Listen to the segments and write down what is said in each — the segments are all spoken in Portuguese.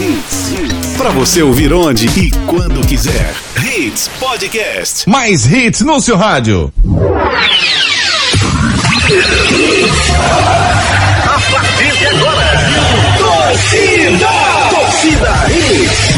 Hits. Pra você ouvir onde e quando quiser. Hits Podcast. Mais hits no seu rádio. A partir de agora. Torcida. Torcida Hits.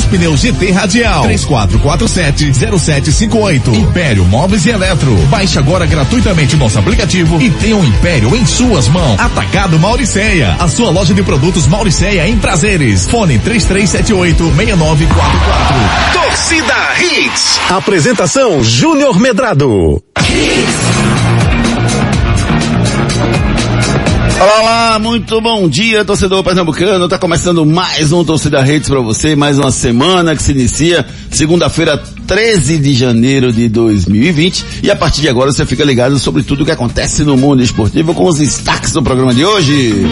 dos pneus GT Radial. 3447-0758. Império Móveis e Eletro. Baixe agora gratuitamente nosso aplicativo e tenha o um Império em suas mãos. Atacado Mauricéia. A sua loja de produtos Mauricéia em prazeres. Fone 3378-6944. Torcida Hits. Apresentação Júnior Medrado. Olá, olá, muito bom dia, torcedor pernambucano. Tá começando mais um Torcida Redes para você, mais uma semana que se inicia, segunda-feira, 13 de janeiro de 2020. E a partir de agora você fica ligado sobre tudo o que acontece no mundo esportivo com os destaques do programa de hoje.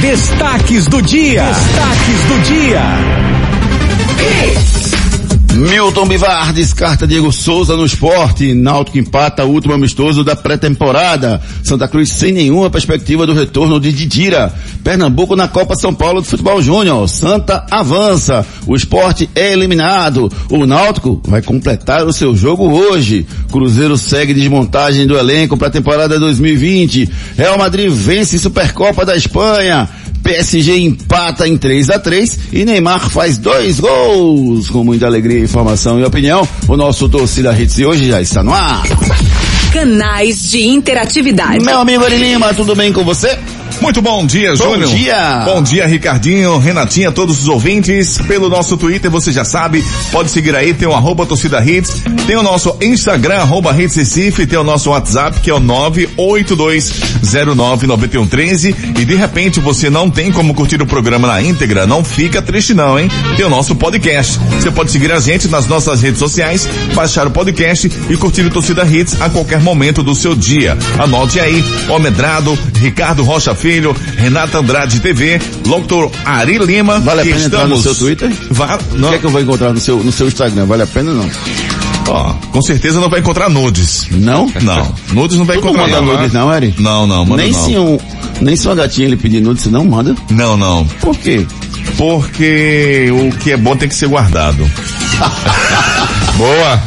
Destaques do dia. Destaques do dia. Milton Bivar descarta Diego Souza no esporte. Náutico empata o último amistoso da pré-temporada. Santa Cruz sem nenhuma perspectiva do retorno de Didira. Pernambuco na Copa São Paulo de Futebol Júnior. Santa avança. O esporte é eliminado. O Náutico vai completar o seu jogo hoje. Cruzeiro segue desmontagem do elenco para a temporada 2020. Real Madrid vence Supercopa da Espanha. PSG empata em 3 a 3 e Neymar faz dois gols. Com muita alegria, informação e opinião, o nosso torcida Hits de hoje já está no ar. Canais de interatividade. Meu amigo Ari Lima, tudo bem com você? Muito bom dia, Júnior. Bom dia. Bom dia, Ricardinho, Renatinha, todos os ouvintes. Pelo nosso Twitter, você já sabe, pode seguir aí, tem o arroba torcida hits, tem o nosso Instagram, arroba hits Recife, tem o nosso WhatsApp, que é o 982099113 e de repente você não tem como curtir o programa na íntegra, não fica triste não, hein? Tem o nosso podcast. Você pode seguir a gente nas nossas redes sociais, baixar o podcast e curtir o Torcida Hits a qualquer momento do seu dia. Anote aí, Omedrado, Ricardo Rocha Filho, Renata Andrade TV, Dr. Ari Lima. Vale a pena entrar no seu Twitter? Va... O que é que eu vou encontrar no seu, no seu Instagram? Vale a pena ou não? ó, com certeza não vai encontrar nudes. Não? Não, nudes não vai Tu não encontrar manda não. nudes não, Eri? Não, não, manda nem não. se um, nem se uma gatinha ele pedir nudes, você não manda? Não, não. Por quê? Porque o que é bom tem que ser guardado. Boa.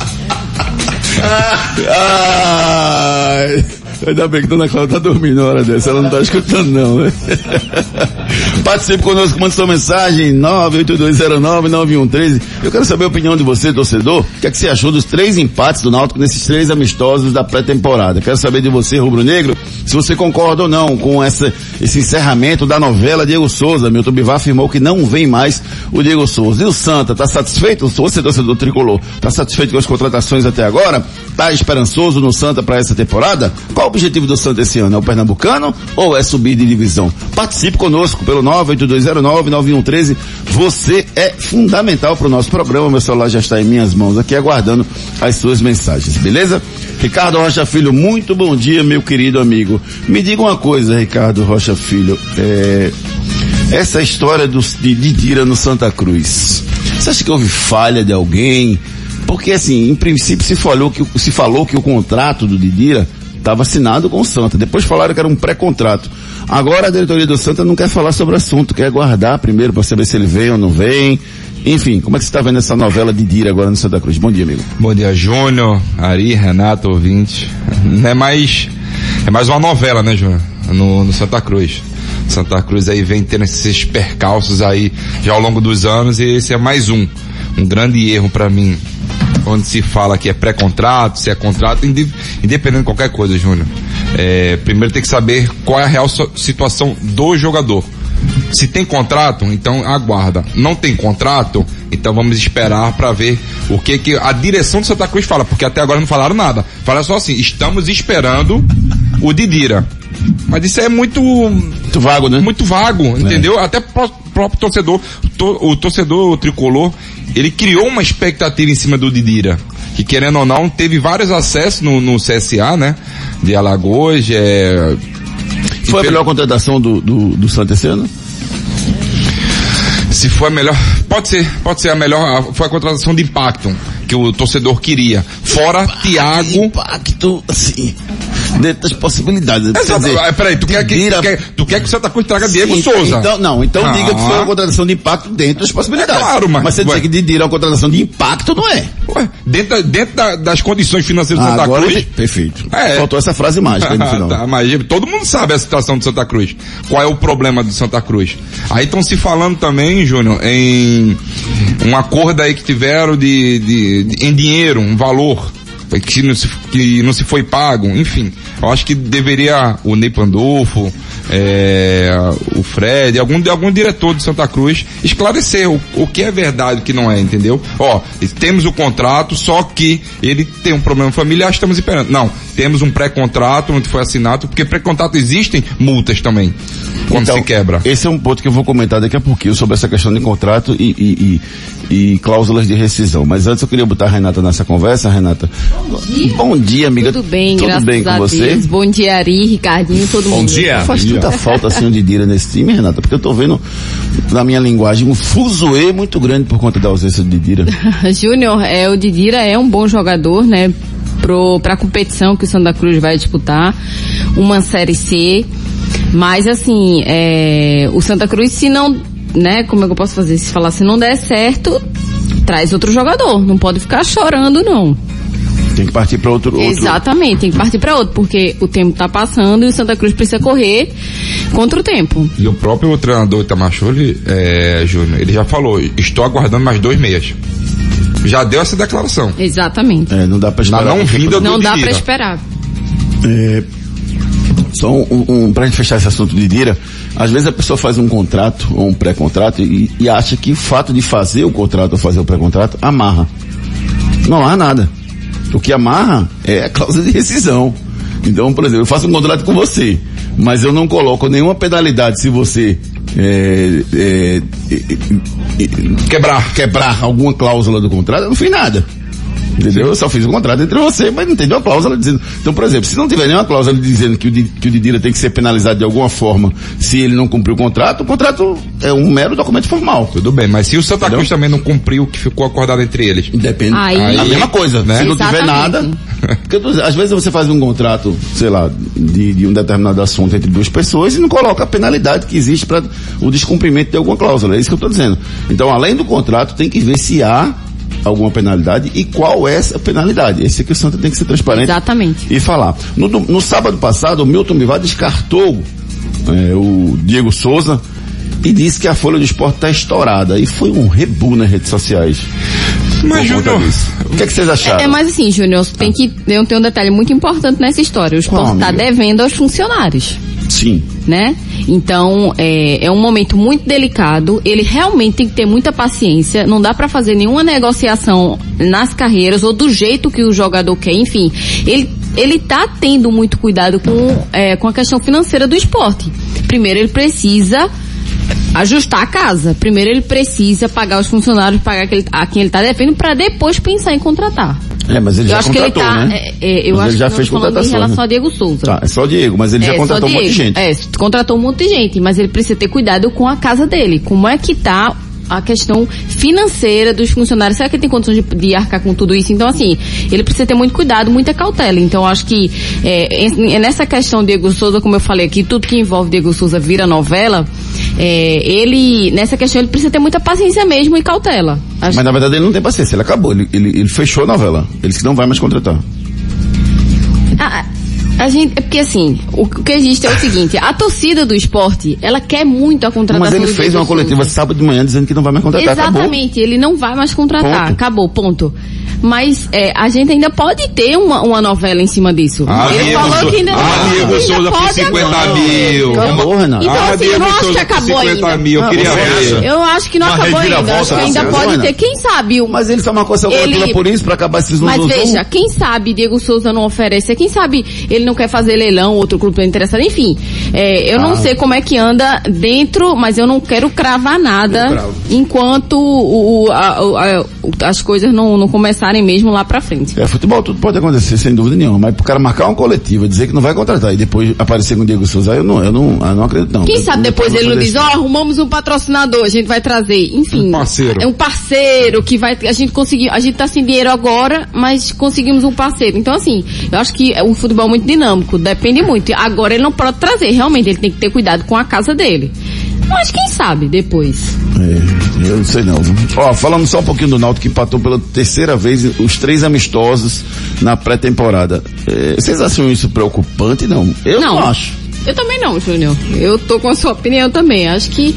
Ai, ainda bem que Dona Cláudia tá dormindo na hora dessa, ela não tá escutando não, né? Participe conosco, mande sua mensagem, 982099113. Eu quero saber a opinião de você, torcedor. O que é que você achou dos três empates do Náutico nesses três amistosos da pré-temporada? Quero saber de você, rubro-negro, se você concorda ou não com essa, esse encerramento da novela Diego Souza. Milton Bivar afirmou que não vem mais o Diego Souza. E o Santa, tá satisfeito? Você, torcedor tricolor, tá satisfeito com as contratações até agora? Tá esperançoso no Santa para essa temporada? Qual o objetivo do Santa esse ano? É o Pernambucano ou é subir de divisão? Participe conosco pelo 982099113. Você é fundamental para o nosso programa. Meu celular já está em minhas mãos aqui aguardando as suas mensagens, beleza? Ricardo Rocha Filho, muito bom dia, meu querido amigo. Me diga uma coisa, Ricardo Rocha Filho. É, essa história do, de Didira no Santa Cruz. Você acha que houve falha de alguém? Porque assim, em princípio se falou que, se falou que o contrato do Didira estava assinado com o Santa. Depois falaram que era um pré-contrato. Agora a diretoria do Santa não quer falar sobre o assunto, quer guardar primeiro para saber se ele vem ou não vem. Enfim, como é que você está vendo essa novela de Dira agora no Santa Cruz? Bom dia, amigo. Bom dia, Júnior, Ari, Renato, ouvinte. É mais, é mais uma novela, né, Júnior? No, no Santa Cruz. Santa Cruz aí vem tendo esses percalços aí já ao longo dos anos e esse é mais um. Um grande erro para mim. Onde se fala que é pré-contrato, se é contrato, inde- independente de qualquer coisa, Júnior. É, primeiro tem que saber qual é a real situação do jogador. Se tem contrato, então aguarda. Não tem contrato, então vamos esperar para ver o que que a direção do Santa Cruz fala, porque até agora não falaram nada. Fala só assim, estamos esperando o Didira. Mas isso é muito, Muito vago, né? muito vago, entendeu? Até próprio torcedor, to- o torcedor tricolor, ele criou uma expectativa em cima do Didira. Que querendo ou não, teve vários acessos no, no CSA, né? De Alagoas, é... Foi a melhor contratação do, do, do ano? Se foi a melhor, pode ser, pode ser a melhor, foi a contratação de impacto que o torcedor queria. Fora Thiago. Impacto, assim, dentro das possibilidades. Quer Exato. dizer, Ah, Peraí, tu quer, que, Didira- tu, quer, tu quer que o Santa Cruz traga Diego Sim, Souza? Então, não, então Ah. diga que foi uma contratação de impacto dentro das possibilidades. É claro, mas- Mas você ué. dizer que Didira é uma contratação de impacto, não é. Ué, dentro, dentro da- das condições financeiras do Ah, Santa agora, Cruz. perfeito. É. Faltou essa frase mágica aí no final. tá, mas todo mundo sabe a situação do Santa Cruz. Qual é o problema do Santa Cruz? Aí estão se falando também, Júnior, em um acordo aí que tiveram de, de- de- em dinheiro, um valor que não, se, que não se foi pago, enfim. Eu acho que deveria o Ney Pandolfo, é, o Fred, algum, algum diretor de Santa Cruz esclarecer o, o que é verdade e o que não é, entendeu? Ó, temos o contrato, só que ele tem um problema familiar, estamos esperando. Não, temos um pré-contrato onde foi assinado, porque pré-contrato existem multas também, quando Então, se quebra. Esse é um ponto que eu vou comentar daqui a pouquinho sobre essa questão de contrato e, e- e- e cláusulas de rescisão. Mas antes eu queria botar a Renata nessa conversa, Renata. Bom dia, amiga. Tudo bem, Tudo graças bem com a você? Deus. Bom dia, Ari, Ricardinho, todo mundo. Faz tanta falta assim o Didira nesse time, Renata, porque eu tô vendo, na minha linguagem, um fuzuê muito grande por conta da ausência do Didira. Júnior, é, o Didira é um bom jogador, né? Pro, pra competição que o Santa Cruz vai disputar, uma Série C. Mas assim, é, o Santa Cruz, se não, né, como é que eu posso fazer? Se falar, se não der certo, traz outro jogador. Não pode ficar chorando, não. Tem que partir para outro, outro. Exatamente, tem que partir pra outro, porque o tempo tá passando e o Santa Cruz precisa correr contra o tempo. E o próprio treinador Itamachou, ele, é, Júnior, ele já falou, estou aguardando mais dois meses. Já deu essa declaração. Exatamente. É, não dá pra Na esperar. não vinda do Não dá pra Didira. esperar. É, só um, um pra gente fechar esse assunto de Dira, às vezes a pessoa faz um contrato ou um pré-contrato e, e acha que o fato de fazer o contrato ou fazer o pré-contrato amarra. Não amarra nada. O que amarra é a cláusula de rescisão. Então, por exemplo, eu faço um contrato com você, mas eu não coloco nenhuma penalidade se você é, é, é, Quebrar. quebrar alguma cláusula do contrato, eu não fiz nada. Entendeu? Eu só fiz um contrato entre você, mas não tem nenhuma cláusula dizendo. Então, por exemplo, se não tiver nenhuma cláusula dizendo que o, que o Didira tem que ser penalizado de alguma forma se ele não cumprir o contrato, o contrato é um mero documento formal. Tudo bem, mas se o Santa Entendeu? Cruz também não cumpriu o que ficou acordado entre eles. Depende. Aí- a mesma coisa. né? Se não tiver nada. Porque às vezes você faz um contrato, sei lá, de, de um determinado assunto entre duas pessoas e não coloca a penalidade que existe para o descumprimento de alguma cláusula. É isso que eu estou dizendo. Então, além do contrato, tem que ver se há alguma penalidade e qual é essa penalidade. Esse aqui o Santa tem que ser transparente Exatamente. e falar. No, no sábado passado, o Milton Bivar descartou é, o Diego Souza e disse que a folha do esporte está estourada. E foi um rebu nas redes sociais. Mas, Júnior. O que, é que vocês acharam? É, é mais assim, Júnior, tem que tem, tem um detalhe muito importante nessa história. O esporte está devendo aos funcionários, Sim. né? Então, é, é um momento muito delicado. Ele realmente tem que ter muita paciência. Não dá para fazer nenhuma negociação nas carreiras ou do jeito que o jogador quer. Enfim, ele ele tá tendo muito cuidado com é, com a questão financeira do esporte. Primeiro, ele precisa ajustar a casa. Primeiro ele precisa pagar os funcionários, pagar aquele, a quem ele está devendo, para depois pensar em contratar. É, mas ele eu já acho que ele contratou, tá. né? é, é, eu Mas acho ele já que fez contratação, em relação né? a Diego Souza. Tá, é só o Diego, mas ele já É, só contratou um monte de gente. É, contratou um monte de gente, mas ele precisa ter cuidado com a casa dele. Como é que tá a questão financeira dos funcionários? Será que ele tem condições de, de arcar com tudo isso? Então, assim, ele precisa ter muito cuidado, muita cautela. Então, acho que é, é nessa questão Diego Souza, como eu falei aqui, tudo que envolve Diego Souza vira novela. é, ele, nessa questão, ele precisa ter muita paciência mesmo e cautela. Acho Mas na verdade ele não tem paciência, ele acabou, ele, ele, ele fechou a novela. Ele disse que não vai mais contratar. A, a gente, é porque assim, o, que existe é o seguinte, a torcida do esporte, ela quer muito a contratação Mas ele fez uma coletiva sábado de manhã dizendo que não vai mais contratar. Acabou. Exatamente, ele não vai mais contratar, Ponto. acabou, ponto. Mas é, a gente ainda pode ter uma, uma novela em cima disso. Ah, Ele Diego falou que ainda, ah, Diego ainda Souza pode 50 agora. mil. Acabou, Renato. Então, Ah, assim, eu Diego não acho que acabou 50 ainda. mil, eu Não, queria ver. Eu acho que não Uma acabou ainda. reviravolta, Acho que ainda você pode ter. Quem sabe o. Mas ele só marcou essa Ele- por isso, pra acabar esses Mas zum, zum, veja, zum. quem sabe Diego Souza não oferece, quem sabe ele não quer fazer leilão, outro clube tá interessado, enfim. é, eu não sei como é que anda dentro, mas eu não quero cravar nada enquanto o, o- a- a- as coisas não, não começarem mesmo lá pra frente. É, futebol tudo pode acontecer, sem dúvida nenhuma. Mas pro cara marcar uma coletiva, dizer que não vai contratar e depois aparecer com o Diego Souza, eu não, eu não, eu não acredito não. Quem Eu- sabe depois ele não diz, ó, deixar. arrumamos um patrocinador, a gente vai trazer, enfim. Um parceiro. É um parceiro que vai, a gente conseguiu, a gente tá sem dinheiro agora, mas conseguimos um parceiro. Então assim, eu acho que o futebol é muito dinâmico, depende muito. Agora ele não pode trazer, realmente, ele tem que ter cuidado com a casa dele. Mas quem sabe depois. É, eu não sei não. Ó, falando só um pouquinho do Náutico que empatou pela terceira vez os três amistosos na pré-temporada. É, vocês acham isso preocupante? Não. Eu não, acho. Eu também não, Júnior. Eu tô com a sua opinião também. Acho que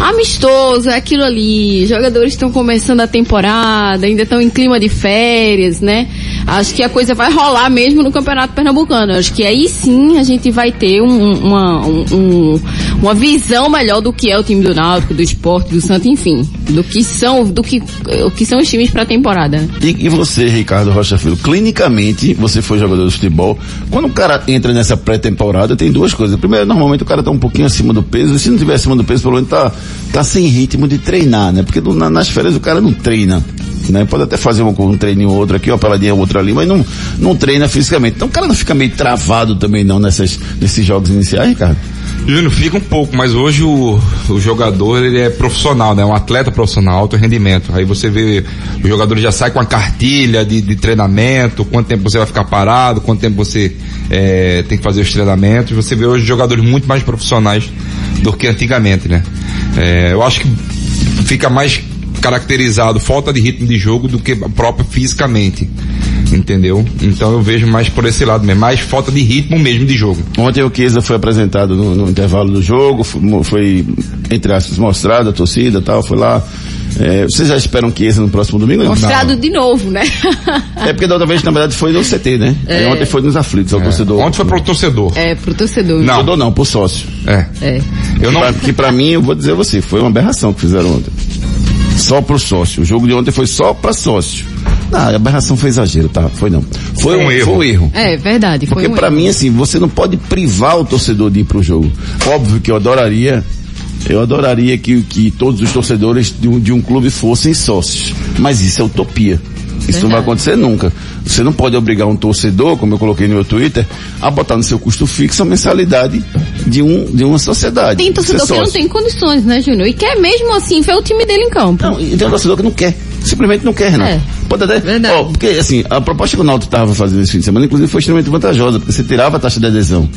amistoso é aquilo ali. Jogadores estão começando a temporada, ainda estão em clima de férias, né? Acho que a coisa vai rolar mesmo no Campeonato Pernambucano. Acho que aí sim a gente vai ter um- uma, um- um- uma visão melhor do que é o time do Náutico, do Esporte, do Santo, enfim. Do que são, do que, o que são os times pra temporada. né? E, e você, Ricardo Rocha Filho, clinicamente, você foi jogador de futebol, quando o cara entra nessa pré-temporada, tem duas coisas. Primeiro, normalmente o cara tá um pouquinho acima do peso, e se não tiver acima do peso, pelo menos tá, tá sem ritmo de treinar, né? Porque na- nas férias o cara não treina. Né? Pode até fazer um, um treininho ou outro aqui, uma peladinha ou outra ali, mas não, não treina fisicamente. Então o cara não fica meio travado também não nessas, nesses jogos iniciais, Ricardo? Júnior, fica um pouco, mas hoje o, o jogador ele é profissional, né? Um atleta profissional, alto rendimento. Aí você vê, o jogador já sai com a cartilha de, de treinamento, quanto tempo você vai ficar parado, quanto tempo você eh, tem que fazer os treinamentos. Você vê hoje jogadores muito mais profissionais do que antigamente, né? Eh, eu acho que fica mais caracterizado falta de ritmo de jogo do que próprio fisicamente. Entendeu? Então eu vejo mais por esse lado mesmo, mais falta de ritmo mesmo de jogo. Ontem o Chiesa foi apresentado no, no intervalo do jogo, foi, foi, entre aspas, mostrado a torcida e tal, foi lá. É, vocês já esperam Chiesa no próximo domingo? Não. Mostrado de novo, né? É porque da outra vez, na verdade, foi no CT, né? Aí ontem foi nos aflitos, ao torcedor. Ontem foi pro torcedor. é, pro torcedor. Não. Torcedor não, pro sócio. É. É. Eu não, Que pra mim, eu vou dizer a você, foi uma aberração que fizeram ontem. Só pro sócio. O jogo de ontem foi só pra sócio. Não, a aberração foi exagero, tá? Foi não. Foi, Foi um erro. Foi um erro. É, verdade. Foi Porque um pra erro. mim, assim, você não pode privar o torcedor de ir pro jogo. Óbvio que eu adoraria, eu adoraria que, que todos os torcedores de um, de um clube fossem sócios. Mas isso é utopia. Isso não vai Verdade. acontecer nunca. Você não pode obrigar um torcedor, como eu coloquei no meu Twitter, a botar no seu custo fixo a mensalidade de, um, de uma sociedade. Tem torcedor que não tem condições, né, Júnior? E quer mesmo assim ver o time dele em campo. Não, e tem um torcedor que não quer. Simplesmente não quer, Renato. É. Pode até. Verdade. Ó, porque assim, a proposta que o Náutico estava fazendo esse fim de semana, inclusive, foi extremamente vantajosa, porque você tirava a taxa de adesão.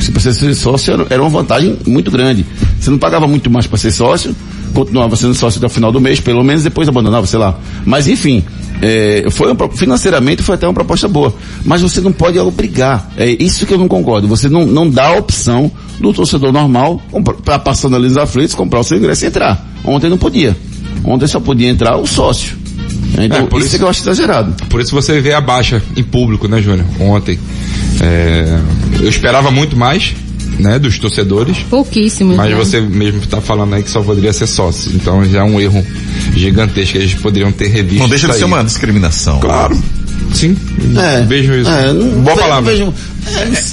Se você ser sócio, era- uma vantagem muito grande. Você não pagava muito mais para ser sócio, continuava sendo sócio até o final do mês, pelo menos depois abandonava, sei lá. Mas enfim, é, foi pro- financeiramente foi até uma proposta boa. Mas você não pode obrigar. É isso que eu não concordo. Você não, não dá a opção do torcedor normal, para passando ali nos aflitos, comprar o seu ingresso e entrar. Ontem não podia. Ontem só podia entrar o sócio. Então, É, por isso, isso- é que eu acho exagerado. Por isso você vê a baixa em público, né, Júnior? Ontem. É, eu esperava muito mais, né, dos torcedores. Pouquíssimos. Mas né? você mesmo está falando aí que só poderia ser sócio. Então já é um erro gigantesco que eles poderiam ter revisto. Não deixa de ser aí. uma discriminação. Claro. Sim. É, Vejo isso. É, não, Boa palavra. vejo-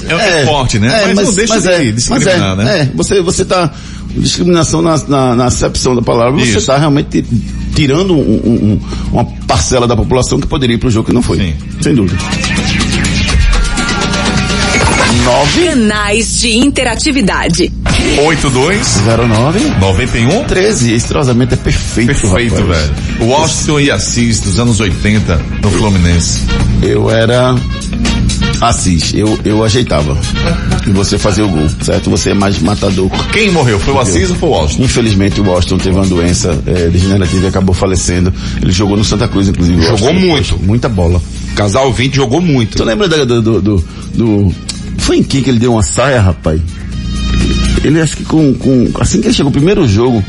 É- é forte, né? Mas não deixa de discriminar, mas é, né? É, você, você tá, discriminação na, na, na acepção da palavra, você Isso. está realmente ti- tirando um- um- um- uma parcela da população que poderia ir pro jogo que não foi. Sim. Sem dúvida. Nove, Canais de interatividade. 82 09, 91 13. Esse trozamento é perfeito, Perfeito, rapaz. velho. O Washington e Assis dos anos 80 no Fluminense. Eu era Assis, eu, eu ajeitava. E você fazia o gol, certo? Você é mais matador. Quem morreu? Foi o Assis ou foi o Washington? Infelizmente o Washington teve uma doença eh, degenerativa e acabou falecendo. Ele jogou no Santa Cruz, inclusive. Jogou Washington. muito. Muita bola. Casal 20 jogou muito. Tu lembra da- do, do, do, do- Foi em quem que ele deu uma saia, rapaz? Ele acho que com, com. Assim que ele chegou, o primeiro jogo.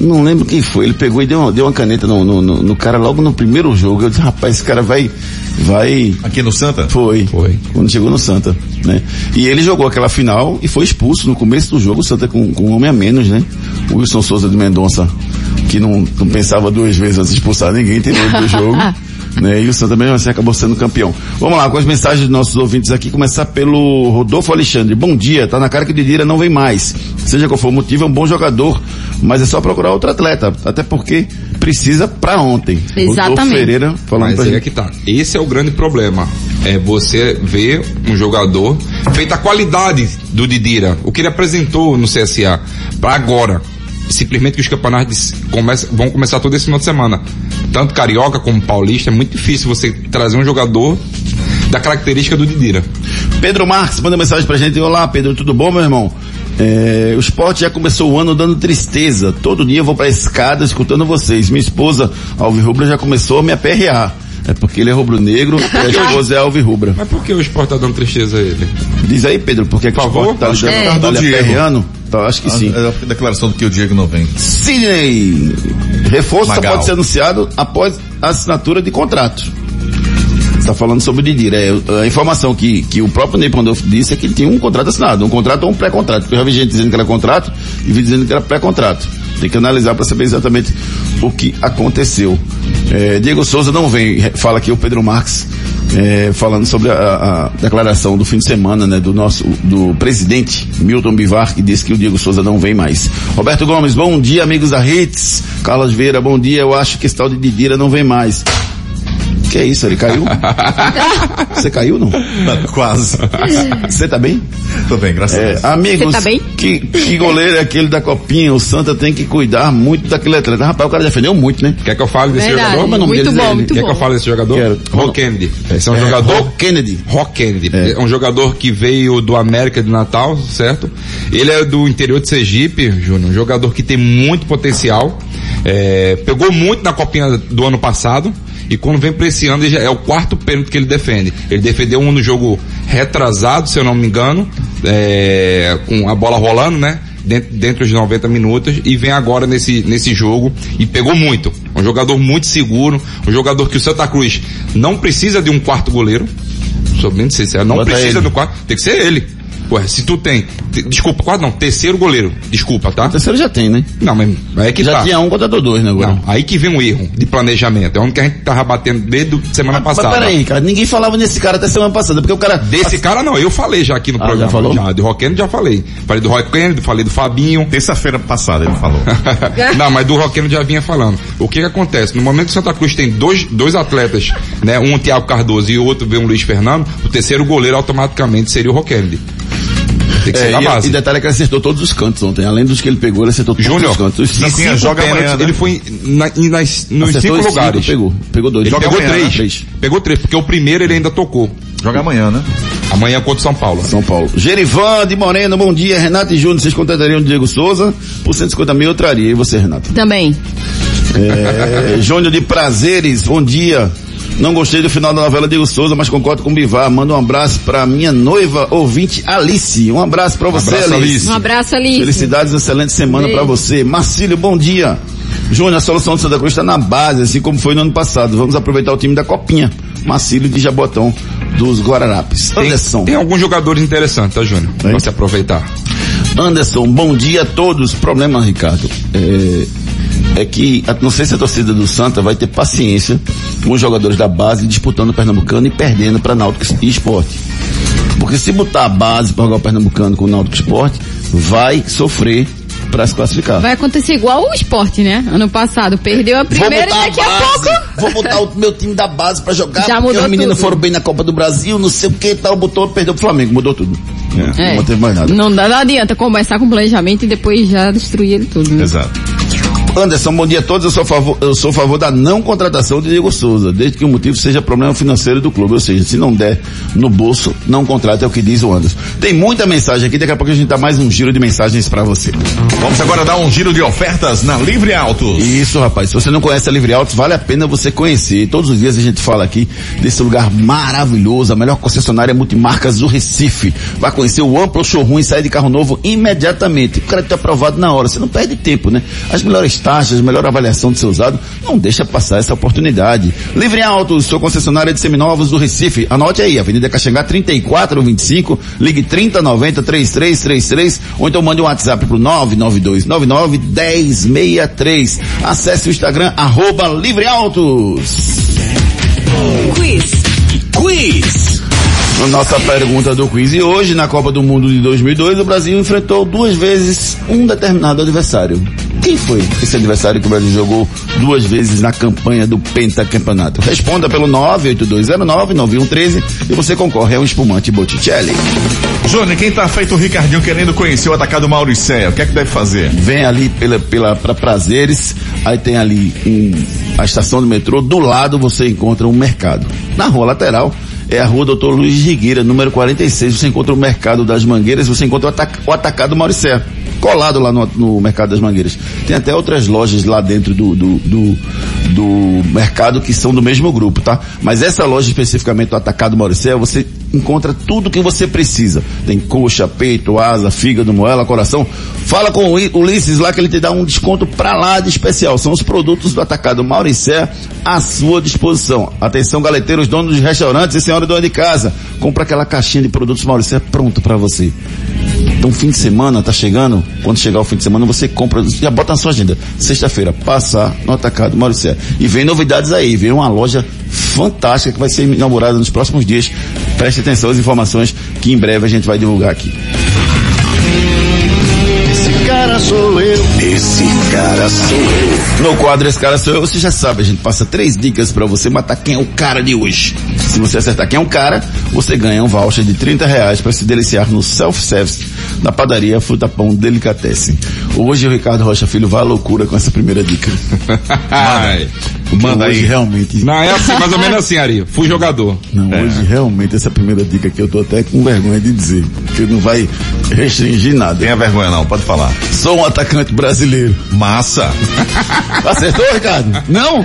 Não lembro quem foi. Ele pegou e deu uma, deu uma caneta no, no, no- no cara logo no primeiro jogo. Eu disse, rapaz, esse cara vai. Vai. Aqui no Santa? Foi. Foi. Quando chegou no Santa, né? E ele jogou aquela final e foi expulso no começo do jogo, o Santa com, com um homem a menos, né? O Wilson Souza de Mendonça, que não, não pensava duas vezes antes de expulsar ninguém, ele do jogo. Né? E o Santa mesmo assim acabou sendo campeão. Vamos lá, com as mensagens dos nossos ouvintes aqui, começar pelo Rodolfo Alexandre. Bom dia, tá na cara que Didira não vem mais. Seja qual for o motivo, é um bom jogador, mas é só procurar outro atleta, até porque precisa pra ontem. Rodolfo Exatamente. Pereira falando Mas pra aí é gente. que tá. Esse é o grande problema. É você ver um jogador feita a qualidade do Didira, o que ele apresentou no CSA, para agora. Simplesmente que os campeonatos começam- vão começar todo esse final de semana. Tanto carioca como paulista, é muito difícil você trazer um jogador da característica do Didira. Pedro Marques manda mensagem pra gente. Olá, Pedro, tudo bom, meu irmão? É, o esporte já começou o ano dando tristeza. Todo dia eu vou pra escada escutando vocês. Minha esposa, Alvirrubra, já começou a me aperrear. É porque ele é rubro-negro e a esposa é alvirrubra. Mas por que o esporte tá dando tristeza a ele? Diz aí, Pedro, por que, que o esporte tá, Acho que é tá, tá aperreando? Tá, acho que sim. É a declaração do que o Diego não vem. Sidney, reforço só Magal. pode ser anunciado após a assinatura de contrato. Está falando sobre o Didira. É, a informação que, que o próprio Ney Pandolfo disse é que ele tinha um contrato assinado, um contrato ou um pré-contrato. Porque eu já vi gente dizendo que era contrato e vi dizendo que era pré-contrato. Tem que analisar para saber exatamente o que aconteceu. É, Diego Souza não vem, fala aqui o Pedro Marques, é, falando sobre a, a declaração do fim de semana, né, do nosso, do presidente Milton Bivar, que disse que o Diego Souza não vem mais. Roberto Gomes, bom dia, amigos da Hits. Carlos Vieira, bom dia. Eu acho que esse tal de Didira não vem mais. Que é isso? Ele caiu? Você caiu, não? Quase. Você tá bem? Tô bem, graças a É, Deus. amigos, Você tá bem? Que, que goleiro é aquele da copinha? O Santa tem que cuidar muito daquele atleta. Rapaz, o cara defendeu muito, né? Quer que eu fale desse Verdade. jogador? Mas não Muito bom, ele. muito Quer bom. que eu fale desse jogador? Quero. Rock Kennedy. Esse é um É, jogador Rock Kennedy. Rock Kennedy. É. um jogador que veio do América de Natal, certo? Ele é do interior de Sergipe, Júnior. Um jogador que tem muito potencial. É, pegou muito na copinha do ano passado. E quando vem pra esse ano, é o quarto pênalti que ele defende. Ele defendeu um no jogo retrasado, se eu não me engano, é, com a bola rolando, né? Dentro, dentro dos 90 minutos e vem agora nesse, nesse jogo e pegou muito. Um jogador muito seguro, um jogador que o Santa Cruz não precisa de um quarto goleiro. Sou bem sincero, não Bota precisa ele. do quarto, tem que ser ele. Ué, se tu tem, te- desculpa, quarto não, terceiro goleiro, desculpa, tá? O terceiro já tem, né? Não, mas é que já tá. tinha um contra dois, né, agora? Não, aí que vem um erro de planejamento. É onde que a gente tava batendo desde semana Mas passada. peraí, cara, ninguém falava nesse cara até semana passada, porque o cara... Desse cara não, eu falei já aqui no Ah, programa. já falou? Já, de Rock Kennedy já falei. Falei do Rock Kennedy, falei do Fabinho. Terça-feira passada ele falou. não, mas do Rock Kennedy já vinha falando. O que que acontece? No momento que o Santa Cruz tem dois, dois atletas, né? Um o Thiago Cardoso e o outro vem um Luiz Fernando, o terceiro goleiro automaticamente seria o Rock Kennedy. Tem que ser É, na e, base. e detalhe é que ele acertou todos os cantos ontem. Além dos que ele pegou, ele acertou todos os cantos. Os de cinco cinco joga pênaltis, amanhã, né? ele foi na, em- nas, nos acertou cinco lugares. pegou. Pegou dois. Ele Joga pegou amanhã, né? três. Três. Pegou três, porque o primeiro ele ainda tocou. Joga amanhã, né? Amanhã contra o São Paulo. São Paulo. Gerivan de Moreno, bom dia. Renato e Júnior, vocês contratariam o Diego Souza? Por 150 mil eu traria. E você, Renato? Também. É, Júnior de Prazeres, bom dia. Não gostei do final da novela Diego Souza, mas concordo com o Bivar. Manda um abraço pra minha noiva ouvinte Alice. Um abraço pra você, abraço, Alice. Alice. Um abraço, Alice. Felicidades, excelente semana pra você. Marcílio, bom dia. Júnior, a solução do Santa Cruz está na base, assim como foi no ano passado. Vamos aproveitar o time da Copinha. Marcílio de Jabotão, dos Guararapes. Tem, Anderson. tem alguns jogadores interessantes, tá, Júnior? Pra se aproveitar. Anderson, bom dia a todos. Problema, Ricardo, é, é que a- não sei se a torcida do Santa vai ter paciência com os jogadores da base disputando o Pernambucano e perdendo para Náutico e Esporte. Porque se botar a base para jogar o Pernambucano com o Náutico Esporte, vai sofrer para se classificar. Vai acontecer igual o esporte, né? Ano passado. Perdeu a primeira e daqui a pouco. Vou botar o meu time da base pra jogar, Já porque mudou os meninos foram bem na Copa do Brasil, não sei o que tal, botou, perdeu pro Flamengo, mudou tudo. É, É. Não teve mais nada. Não, dá- não adianta começar com planejamento e depois já destruir ele tudo, né? Exato. Anderson, bom dia a todos. Eu sou a favor, eu sou a favor da não contratação de Diego Souza, desde que o motivo seja problema financeiro do clube. Ou seja, se não der no bolso, não contrata, é o que diz o Anderson. Tem muita mensagem aqui, daqui a pouco a gente dá mais um giro de mensagens para você. Vamos agora dar um giro de ofertas na Livre Autos. Isso, rapaz. Se você não conhece a Livre Autos, vale a pena você conhecer. Todos os dias a gente fala aqui desse lugar maravilhoso, a melhor concessionária multimarcas do Recife. Vai conhecer o amplo showroom e sair de carro novo imediatamente. O crédito é aprovado na hora. Você não perde tempo, né? As melhores taxas, melhor avaliação do seu usado. Não deixa passar essa oportunidade. Livre Autos, sua concessionária de seminovos do Recife. Anote aí, Avenida Caxangá 3425, ligue 3090 3333 ou então mande um WhatsApp pro 99299 1063. Acesse o Instagram arroba Livre Autos. Quiz. Quiz. Nossa pergunta do quiz. E hoje, na Copa do Mundo de 2002, o Brasil enfrentou duas vezes um determinado adversário. Quem foi esse adversário que o Brasil jogou duas vezes na campanha do pentacampeonato? Responda pelo 98209-9113 e você concorre a um espumante Botticelli. Júnior, quem tá feito o Ricardinho querendo conhecer o atacado Mauricéia, o que é que deve fazer? Vem ali pela, pela, pra prazeres, aí tem ali um, a estação do metrô, do lado você encontra um mercado. Na rua lateral, é a rua Doutor Luiz Rigueira, número 46. Você encontra o Mercado das Mangueiras, você encontra o, o Atacado Mauricé, colado lá no, no, Mercado das Mangueiras. Tem até outras lojas lá dentro do, do, do, do, mercado que são do mesmo grupo, tá? Mas essa loja especificamente, o Atacado Mauricé, você encontra tudo que você precisa. Tem coxa, peito, asa, fígado, moela, coração. Fala com o Ulisses lá que ele te dá um desconto pra lá de especial. São os produtos do Atacado Mauricé à sua disposição. Atenção, galeteiros, donos de restaurantes e senhora dona de casa. Compra aquela caixinha de produtos Mauricé pronto para você. Então, fim de semana tá chegando. Quando chegar o fim de semana, você compra, já bota na sua agenda. Sexta-feira, passar no Atacado Mauricé. E vem novidades aí, vem uma loja fantástica que vai ser inaugurada nos próximos dias. Preste atenção às informações que em breve a gente vai divulgar aqui. Esse cara sou eu. Esse cara sou eu. No quadro Esse cara sou eu, você já sabe, a gente passa três dicas para você matar quem é o cara de hoje. Se você acertar quem é o cara, você ganha um voucher de 30 reais para se deliciar no self-service da padaria Fruta Pão Delicatessen. Hoje o Ricardo Rocha Filho vai à loucura com essa primeira dica. Ai, Manda hoje aí. realmente. Não, é assim, mais ou menos assim, Ari. Fui jogador. Não, É. hoje realmente essa primeira dica aqui eu tô até com vergonha de dizer, porque não vai restringir nada. Tenha vergonha não, pode falar. Sou um atacante brasileiro. Massa. Acertou, Ricardo? Não?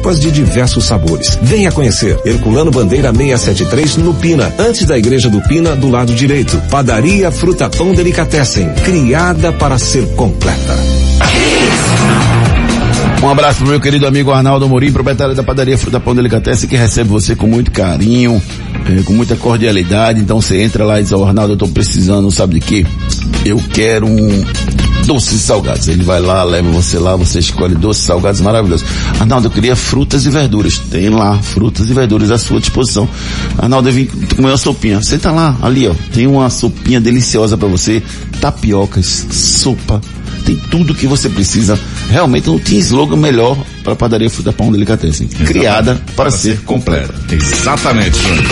sopas de diversos sabores. Venha conhecer. Herculano Bandeira 673 no Pina, antes da Igreja do Pina, do lado direito. Padaria Fruta Pão Delicatessen, criada para ser completa. Um abraço pro meu querido amigo Arnaldo Morim, proprietário da padaria Fruta Pão Delicatessen, que recebe você com muito carinho, eh, com muita cordialidade. Então você entra lá e diz, ó, Arnaldo, eu tô precisando, sabe de quê? Eu quero um e salgados. Ele vai lá, leva você lá, você escolhe doces salgados maravilhosos. Arnaldo, eu queria frutas e verduras. Tem lá, frutas e verduras à sua disposição. Arnaldo, eu vim comer uma sopinha. Senta lá, ali ó, tem uma sopinha deliciosa para você, tapiocas, sopa, tem tudo que você precisa. Realmente não tinha slogan melhor para a padaria Fruta Pão Delicatessen. Criada para ser completa. Exatamente, Júnior.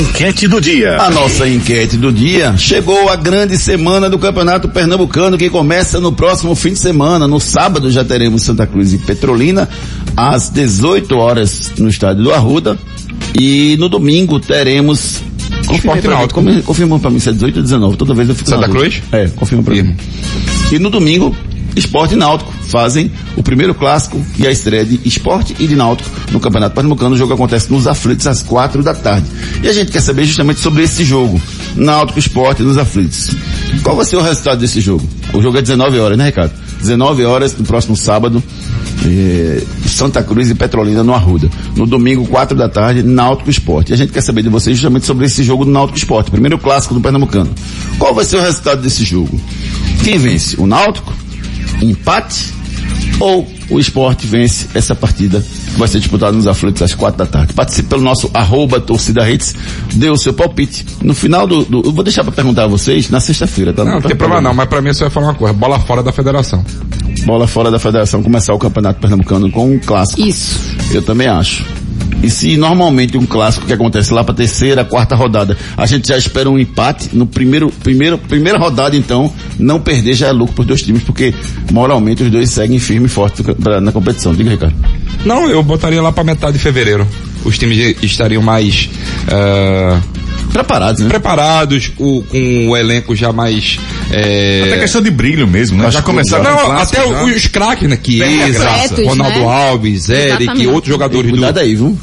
Enquete do dia. A nossa enquete do dia chegou a grande semana do Campeonato Pernambucano que começa no próximo fim de semana. No sábado já teremos Santa Cruz e Petrolina às 18 horas no estádio do Arruda e no domingo teremos Confirma Esporte Náutico. Confirma, pra mim se é 18 ou 19. Toda vez eu fico Santa. Cruz? É, confirma pra mim. E no domingo, Esporte e Náutico fazem o primeiro clássico e a estreia de Esporte e de Náutico no Campeonato Pernambucano. O jogo acontece nos aflitos às quatro da tarde. E a gente quer saber justamente sobre esse jogo. Náutico, Esporte nos aflitos. Qual vai ser o resultado desse jogo? O jogo é 19 horas, né, Ricardo? 19 horas no próximo sábado. eh, Santa Cruz e Petrolina no Arruda. No domingo, 4 da tarde, Náutico Esporte. E a gente quer saber de vocês justamente sobre esse jogo do Náutico Esporte, primeiro clássico do Pernambucano. Qual vai ser o resultado desse jogo? Quem vence? O Náutico? Empate? ou o esporte vence essa partida que vai ser disputada nos aflitos às quatro da tarde. Participe pelo nosso arroba torcida redes, dê o seu palpite. No final do, do eu vou deixar para perguntar a vocês na sexta-feira, tá? Não, não tem problema não, mas pra mim você vai falar uma coisa, bola fora da federação. Bola fora da federação, começar o campeonato pernambucano com um clássico. Isso. Eu também acho. E se normalmente um clássico que acontece lá para terceira, quarta rodada, a gente já espera um empate no primeiro, primeiro, primeira rodada, então não perder já é lucro para os dois times, porque moralmente os dois seguem firme e forte pra- na competição. Diga, Ricardo. Não, eu botaria lá pra metade de fevereiro. Os times estariam mais ah, Preparados, né? preparados, o- com o elenco já mais. eh, Até questão de brilho mesmo, né? Já começaram Não, clássico, até já. os craques, né? Chiesa, Completos, Ronaldo né? Alves, Eric, Exatamente. outros jogadores do. Cuidado aí, viu?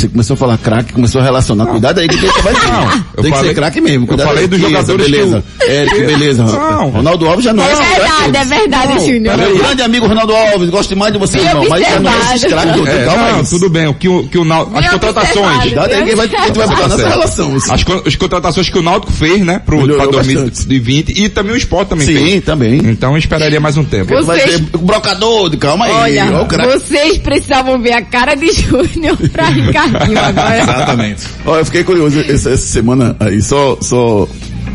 Você começou a falar craque, começou a relacionar. Cuidado aí que tem que vai. Não, eu Tem que falei- ser craque mesmo. eu Cuidado falei aí. dos jogadores que beleza. Eric, beleza. Não. Ronaldo Alves já não é. É verdade, é verdade, Júnior. Meu grande amigo Ronaldo Alves, gosto demais de você, Bem irmão. Mas não é esses craques. É, Calma não, aí. tudo bem. O que o, que o Náutico, as contratações. Cuidado aí que vai, gente vai botar Tá nessa relação. As, con- as contratações que o Náutico fez, né, pro, pra bastante. 2020 e também o Sport também Sim, fez. também. Então eu esperaria mais um tempo. Você- Vai Vocês- ter o brocador, calma aí. Olha, vocês precisavam ver a cara de Júnior pra Agora. Exatamente. Ó, eu fiquei curioso essa, essa semana aí, só, só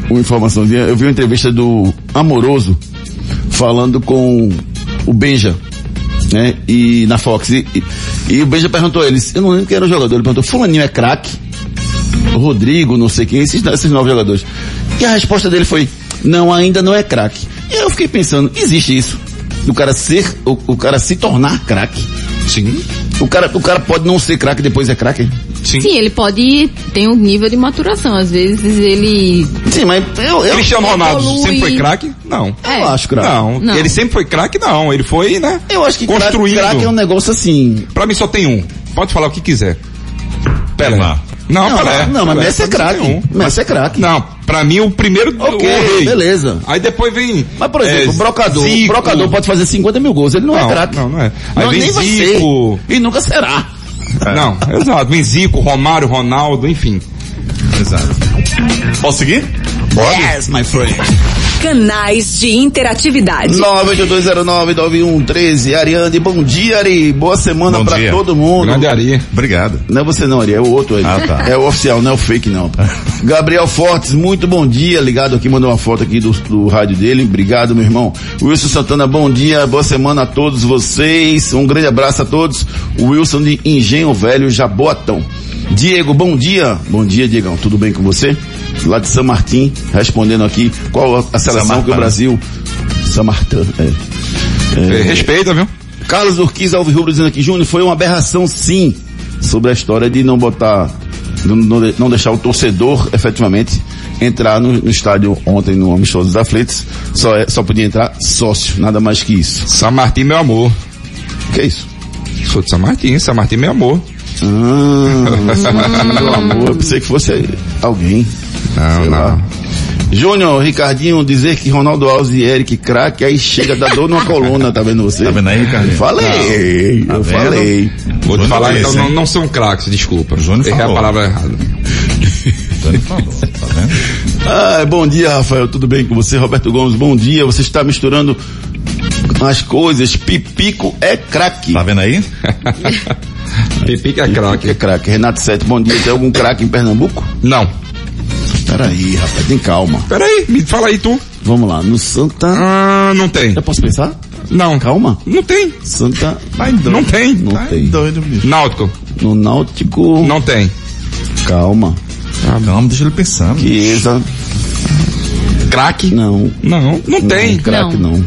uma informaçãozinha. Eu vi uma entrevista do Amoroso falando com o Benja, né? E na Fox. E, e, e o Benja perguntou a eles, eu não lembro quem era o jogador, ele perguntou, fulaninho é craque? Rodrigo, não sei quem, esses, esses nove jogadores. E a resposta dele foi, não, ainda não é craque. E aí eu fiquei pensando, existe isso? O cara ser, o, o cara se tornar craque? Sim. O cara, o cara pode não ser craque depois é craque? Sim. Sim, ele pode ter um nível de maturação. Às vezes ele. Sim, mas eu, eu, Cristiano Ronaldo evolui. sempre foi craque? Não. É. eu acho craque. Não. Não. Ele sempre foi craque? Não. Ele foi, né? Eu acho que craque, construindo. craque é um negócio assim. Pra mim só tem um. Pode falar o que quiser. Pelé. Não, Não, Pelé. não, mas Pelé, Messi é craque. um. Messi é craque. Não, pra mim o primeiro Ok, o rei. beleza. Aí depois vem. Mas, por exemplo, é, o Brocador, o Zico. Brocador pode fazer 50 mil gols, ele não, é Não, craque. não, não é. Aí Não, vem nem vai Zico. ser. E nunca será. Não, exato. Vem Zico, Romário, Ronaldo, enfim. Exato. Posso seguir? Yes, my friend. Canais de interatividade. 982099113. Ariane, bom dia, Ari. Boa semana Bom pra dia. todo mundo. Grande Ari. Obrigado. Não é você não, Ari, é o outro aí. Ah, tá. É o oficial, não é o fake não. Gabriel Fortes, muito bom dia, ligado aqui, mandou uma foto aqui do, do rádio dele, obrigado meu irmão. Wilson Santana, bom dia, boa semana a todos vocês, um grande abraço a todos. Wilson de Engenho Velho, Jaboatão. Diego, bom dia. Bom dia, Diegão, tudo bem com você? Lá de São Martim, respondendo aqui, qual a- seleção que o Brasil... São Martin, é. É, Respeita, viu? Carlos Urquiz Alvirrubro dizendo aqui, Júnior, foi uma aberração sim, sobre a história de não botar, não, não de- não deixar o torcedor efetivamente entrar no, no estádio ontem no Amistoso dos Aflitos, só, é- só podia entrar sócio, nada mais que isso. São Martim, meu amor. Que é isso? Sou de São Martim, São Martim, meu amor. Ah, meu amor, eu pensei que fosse alguém. Não, Sei não. lá. Júnior, Ricardinho, dizer que Ronaldo Alves e Eric craque, aí chega da dor numa coluna, tá vendo você? Tá vendo aí, Ricardinho? Falei, Tá eu vendo? falei. Vou te Júnior falar, disse, então, não, não são craques, desculpa. Júnior Errei a falou. palavra errada. Tony falou, tá vendo? Ah, bom dia, Rafael. Tudo bem com você? Roberto Gomes, bom dia. Você está misturando as coisas. Pipico é craque. Tá vendo aí? Que é É craque. craque. Renato Sete, bom dia. Tem algum craque em Pernambuco? Não. Peraí, rapaz, tem calma. Peraí, me fala aí tu. Vamos lá, no Santa... Ah, não tem. Eu posso pensar? Não. Calma. Não tem. Santa... Tá doido. Não tem. Não Tá tem. doido, bicho. Náutico. No Náutico... Não tem. Calma. Calma, deixa ele pensando. Chiesa... Craque? Não. Não, não tem. Craque não.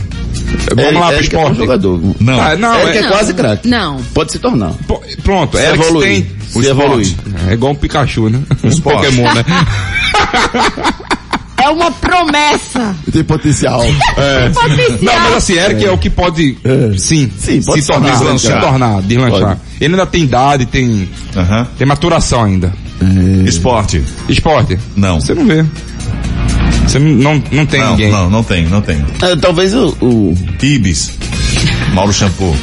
Vamos lá pro Eric é esporte. jogador. Não. Ah, não, Eric é, é, quase craque. Não. Pode se tornar. Pô, Pronto, Se Eric evoluir. tem. Se o evoluir. esporte. É igual um Pikachu, né? Um esporte. Pokémon, né? É uma promessa. Tem potencial. É. Não, mas assim, Eric é, o que pode, É. sim, Sim, pode se tornar, se deslanchar. se tornar, deslanchar. Pode. Ele ainda tem idade, tem, Aham. tem maturação ainda. Esporte. Esporte? Não. Você não vê. Você não, não, tem Não, ninguém. não, não tem, não tem. É, talvez o, o Ibis. Mauro Shampoo.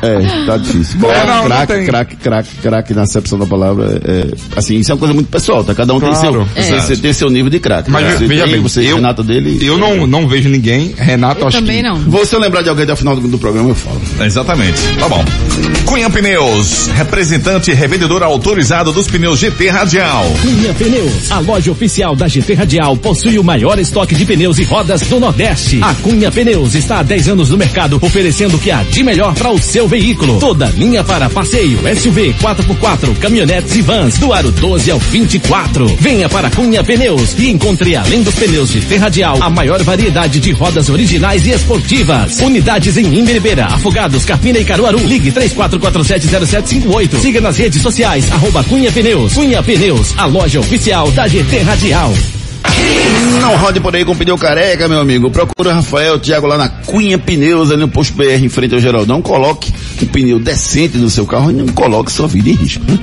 É, tá difícil. Bom, Craque, não, não craque, tem. craque, craque, craque na acepção da palavra. É, assim, isso é uma coisa muito pessoal, tá? Cada um tem seu, Claro. você, você tem seu nível de craque. Mas você veja tem, bem, você, eu- Renato dele. Eu não, não vejo ninguém. Renato, Eu acho também que... não. Vou, se eu lembrar de alguém até o final do, do programa, eu falo. Exatamente. Tá bom. Cunha Pneus, representante e revendedor autorizado dos pneus GT Radial. Cunha Pneus, a loja oficial da GT Radial, possui o maior estoque de pneus e rodas do Nordeste. A Cunha Pneus está há 10 anos no mercado, oferecendo o que há de melhor para o seu veículo. Toda linha para passeio, SUV, 4x4, caminhonetes e vans, do aro 12 ao 24. Venha para Cunha Pneus e encontre, além dos pneus GT Radial, a maior variedade de rodas originais e esportivas. Unidades em Imberibeira, Afogados, Carpina e Caruaru. Ligue 34470758. Siga nas redes sociais, arroba Cunha Pneus. Cunha Pneus, a loja oficial da GT Radial. Não rode por aí com pneu careca, meu amigo. Procura Rafael Thiago lá na Cunha Pneus, ali no posto BR, em frente ao Geraldão. Coloque um pneu decente no seu carro e não coloque sua vida em risco. Né?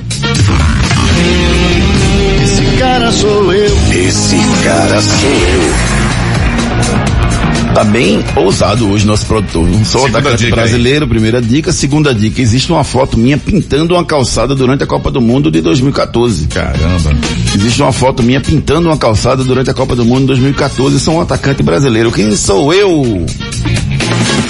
Esse cara sou eu. Esse cara sou eu. Tá bem ousado hoje nosso produtor. Não sou Segunda atacante dica aí. brasileiro, primeira dica. Segunda dica, existe uma foto minha pintando uma calçada durante a Copa do Mundo de 2014. Caramba. Existe uma foto minha pintando uma calçada durante a Copa do Mundo em 2014. Sou um atacante brasileiro. Quem sou eu?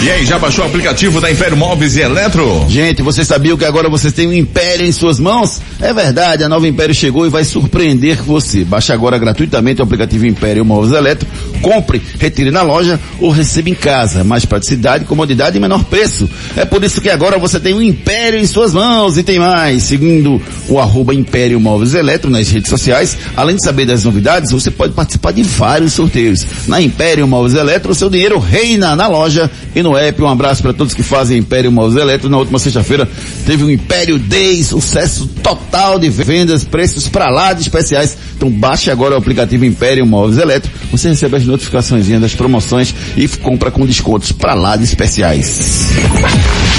E aí, já baixou o aplicativo da Império Móveis e Eletro? Gente, você sabia que agora vocês têm um império em suas mãos? É verdade, a nova Império chegou e vai surpreender você. Baixe agora gratuitamente o aplicativo Império Móveis Eletro, compre, retire na loja ou receba em casa. Mais praticidade, comodidade e menor preço. É por isso que agora você tem um império em suas mãos e tem mais. Seguindo o arroba Império Móveis Eletro nas redes sociais, além de saber das novidades, você pode participar de vários sorteios. Na Império Móveis Eletro, o seu dinheiro reina na loja e no app. Um abraço para todos que fazem Império Móveis Eletro. Na última sexta-feira teve um Império Day, sucesso total de vendas, preços para lá de especiais. Então baixe agora o aplicativo Império Móveis Eletro. Você recebe as notificações das promoções e compra com descontos para lá de especiais.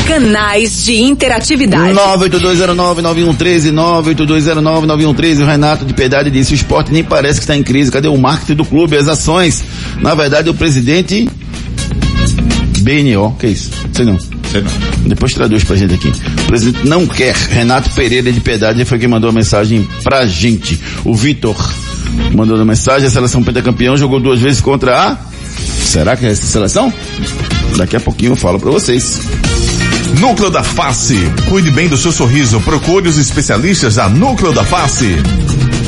Canais de interatividade. 982099113, 982099113. O Renato de Piedade disse, o esporte nem parece que está em crise. Cadê o marketing do clube, as ações? Na verdade, o presidente BNO, que é isso? Sei não. Sei não. Depois traduz pra gente aqui. O presidente não quer. Renato Pereira de Piedade foi quem mandou a mensagem pra gente. O Vitor mandou a mensagem, a seleção pentacampeão jogou duas vezes contra a... Será que é essa seleção? Daqui a pouquinho eu falo pra vocês. Núcleo da Face. Cuide bem do seu sorriso. Procure os especialistas da Núcleo da Face.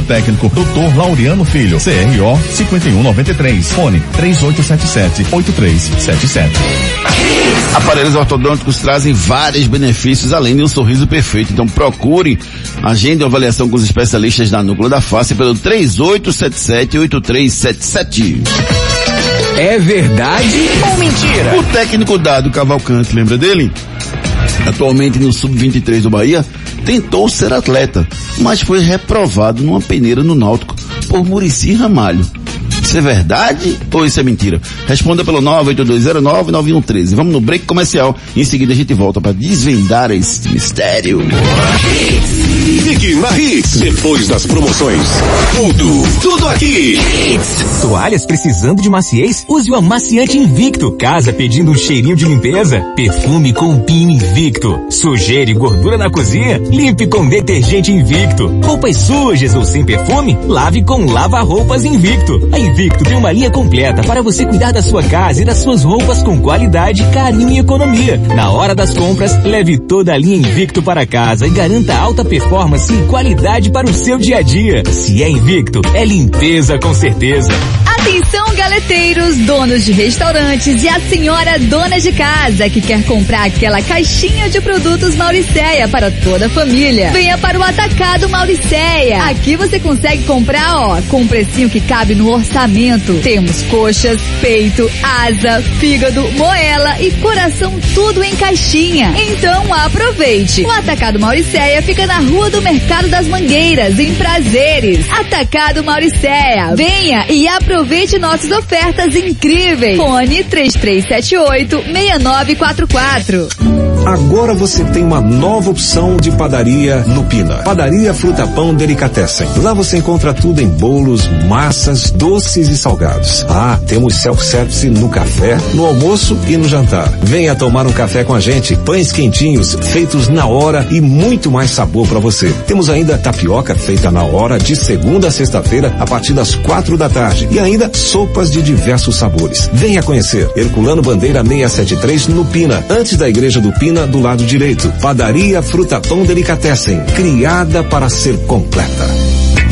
técnico, Dr. Laureano Filho, CRO 5193, fone 3877-8377. Aparelhos ortodônticos trazem vários benefícios além de um sorriso perfeito. Então procure, agende uma avaliação com os especialistas da Núcleo da Face pelo 3877-8377. É verdade ou mentira? O técnico Dado Cavalcante, lembra dele? Atualmente no Sub-23 do Bahia, tentou ser atleta, mas foi reprovado numa peneira no Náutico por Murici Ramalho. Isso é verdade ou isso é mentira? Responda pelo 982099113. Vamos no break comercial em seguida a gente volta para desvendar esse mistério. Fique na Hits, depois das promoções. Tudo, tudo aqui. Toalhas precisando de maciez? Use o amaciante Invicto. Casa pedindo um cheirinho de limpeza? Perfume com Pino Invicto. Sujeira e gordura na cozinha? Limpe com detergente Invicto. Roupas sujas ou sem perfume? Lave com lava-roupas Invicto. A Invicto tem uma linha completa para você cuidar da sua casa e das suas roupas com qualidade, carinho e economia. Na hora das compras, leve toda a linha Invicto para casa e garanta alta performance e qualidade para o seu dia a dia. Se é Invicto, é limpeza com certeza. Atenção, galeteiros, donos de restaurantes e a senhora dona de casa que quer comprar aquela caixinha de produtos Mauricéia para toda a família. Venha para o Atacado Mauricéia. Aqui você consegue comprar, ó, com um precinho que cabe no orçamento. Temos coxas, peito, asa, fígado, moela e coração tudo em caixinha. Então aproveite. O Atacado Mauricéia fica na Rua do Mercado das Mangueiras, em Prazeres. Atacado Mauricéia. Venha e aproveite nossas ofertas incríveis. Fone 3378 6944. Agora você tem uma nova opção de padaria no Pina. Padaria Fruta Pão Delicatessen. Lá você encontra tudo em bolos, massas, doces e salgados. Ah, temos self-service no café, no almoço e no jantar. Venha tomar um café com a gente. Pães quentinhos, feitos na hora e muito mais sabor para você. Temos ainda tapioca feita na hora de segunda a sexta-feira a partir das quatro da tarde e ainda sopas de diversos sabores. Venha conhecer. Herculano Bandeira 673 no Pina, antes da igreja do Pina do lado direito. Padaria Fruta Pão Delicatessen, criada para ser completa.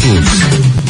Foods.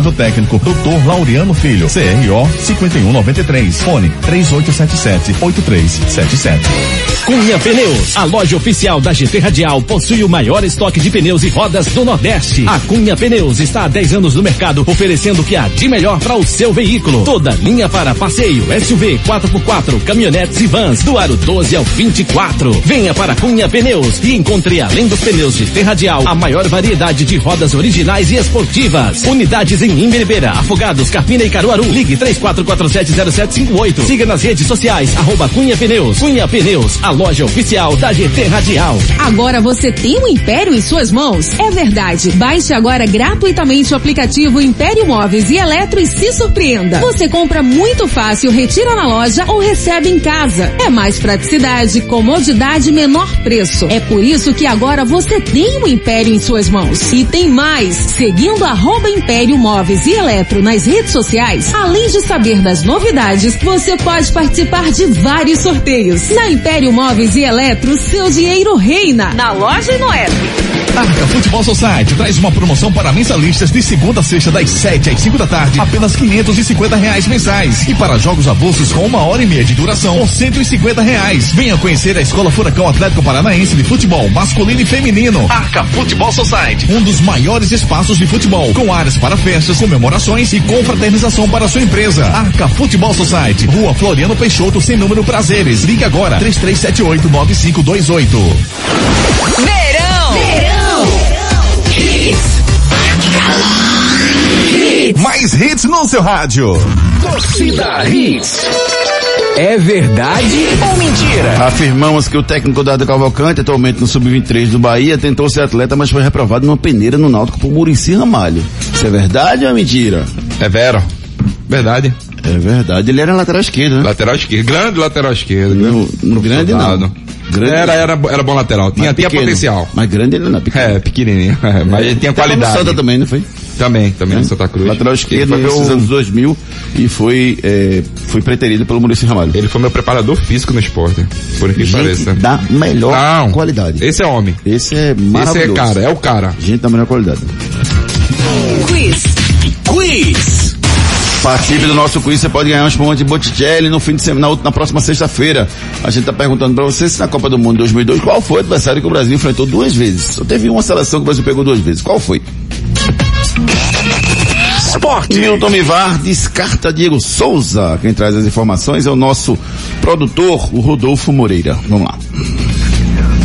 técnico, Dr. Laureano Filho, CRO 5193, fone 3877-8377. Cunha Pneus, a loja oficial da GT Radial, possui o maior estoque de pneus e rodas do Nordeste. A Cunha Pneus está há 10 anos no mercado, oferecendo o que há de melhor para o seu veículo. Toda linha para passeio, SUV, 4x4, caminhonetes e vans, do aro 12 ao 24. Venha para Cunha Pneus e encontre, além dos pneus GT Radial, a maior variedade de rodas originais e esportivas. Unidades em Imberibeira, Afogados, Carpina e Caruaru. Ligue 34470758. Siga nas redes sociais, arroba Cunha Pneus. Cunha Pneus, a loja oficial da GT Radial. Agora você tem um império em suas mãos? É verdade. Baixe agora gratuitamente o aplicativo Império Móveis e Eletro e se surpreenda. Você compra muito fácil, retira na loja ou recebe em casa. É mais praticidade, comodidade e menor preço. É por isso que agora você tem um império em suas mãos. E tem mais. Seguindo arroba Império Móveis e Eletro nas redes sociais, além de saber das novidades, você pode participar de vários sorteios. Na Império Móveis e Eletro, seu dinheiro reina. Na loja e no app. Arca Futebol Society traz uma promoção para mensalistas de segunda a sexta das 7 às 5 da tarde, apenas 550 reais mensais. E para jogos avulsos com uma hora e meia de duração, por 150 reais. Venha conhecer a Escola Furacão Atlético Paranaense de Futebol Masculino e Feminino. Arca Futebol Society, um dos maiores espaços de futebol, com áreas para festas, comemorações e confraternização para sua empresa. Arca Futebol Society, Rua Floriano Peixoto, sem número prazeres. Ligue agora, 3378 9528. Mais hits no seu rádio. Torcida Hits. É verdade ou mentira? Afirmamos que o técnico Dado Cavalcante, atualmente no Sub-23 do Bahia, tentou ser atleta, mas foi reprovado numa peneira no Náutico por Murici Ramalho. Isso é verdade ou é mentira? É vero. Verdade. É verdade. Ele era lateral esquerdo, né? Lateral esquerdo. Grande lateral esquerdo. No, no grande não. Grande, Era, era, era bom lateral. Tinha, tinha potencial. Mas grande ele não é pequeno. É, pequenininho. É, mas ele tinha qualidade. Santa também, não foi? Também, também no Santa Cruz. Lateral esquerdo Ele foi nesses meu- anos 2000 e foi, é, foi preterido pelo Murici Ramalho. Ele foi meu preparador físico no esporte. Por que Gente pareça. da melhor Não. qualidade. Esse é homem. Esse é Esse maravilhoso. é cara, é o cara. Gente da melhor qualidade. Quiz. Quiz. Participe do nosso quiz, você pode ganhar um espumante Botticelli no fim de semana, na, na próxima sexta-feira. A gente tá perguntando pra você se na Copa do Mundo 2002, qual foi o adversário que o Brasil enfrentou duas vezes? Só teve uma seleção que o Brasil pegou duas vezes. Qual foi? Esporte. Milton Mivar descarta Diego Souza. Quem traz as informações é o nosso produtor, o Rodolfo Moreira. Vamos lá.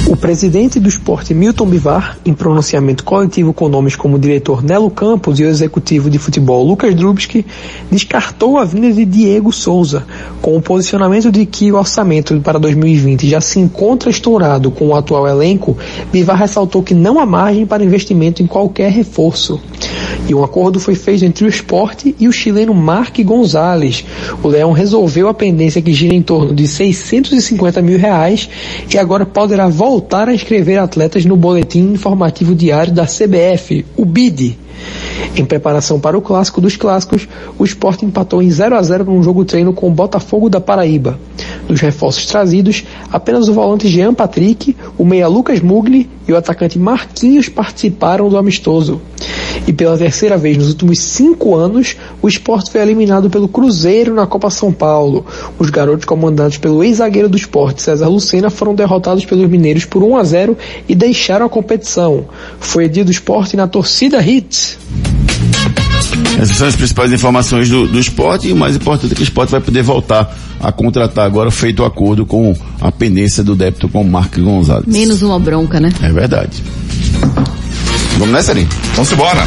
O presidente do esporte Milton Bivar, em pronunciamento coletivo com nomes como o diretor Nelo Campos e o executivo de futebol Lucas Drubski, descartou a vinda de Diego Souza, com o posicionamento de que o orçamento para 2020 já se encontra estourado com o atual elenco, Bivar ressaltou que não há margem para investimento em qualquer reforço. E um acordo foi feito entre o esporte e o chileno Mark Gonzalez. O Leão resolveu a pendência que gira em torno de 650 mil reais e agora poderá voltar a inscrever atletas no boletim informativo diário da CBF, o BID. Em preparação para o clássico dos clássicos, o Sport empatou em 0 a 0 num jogo treino com o Botafogo da Paraíba. Dos reforços trazidos, apenas o volante Jean Patrick, o meia Lucas Mugli e o atacante Marquinhos participaram do amistoso. E pela terceira vez nos últimos cinco anos, o esporte foi eliminado pelo Cruzeiro na Copa São Paulo. Os garotos comandados pelo ex-zagueiro do esporte, César Lucena, foram derrotados pelos mineiros por 1 a 0 e deixaram a competição. Foi dia do esporte na torcida Hits. Essas são as principais informações do, do esporte e o mais importante é que o esporte vai poder voltar a contratar agora, feito o acordo com a pendência do débito com o Marco Gonzalez. Menos uma bronca, né? É verdade. Vamos nessa, Ari? Vamos embora.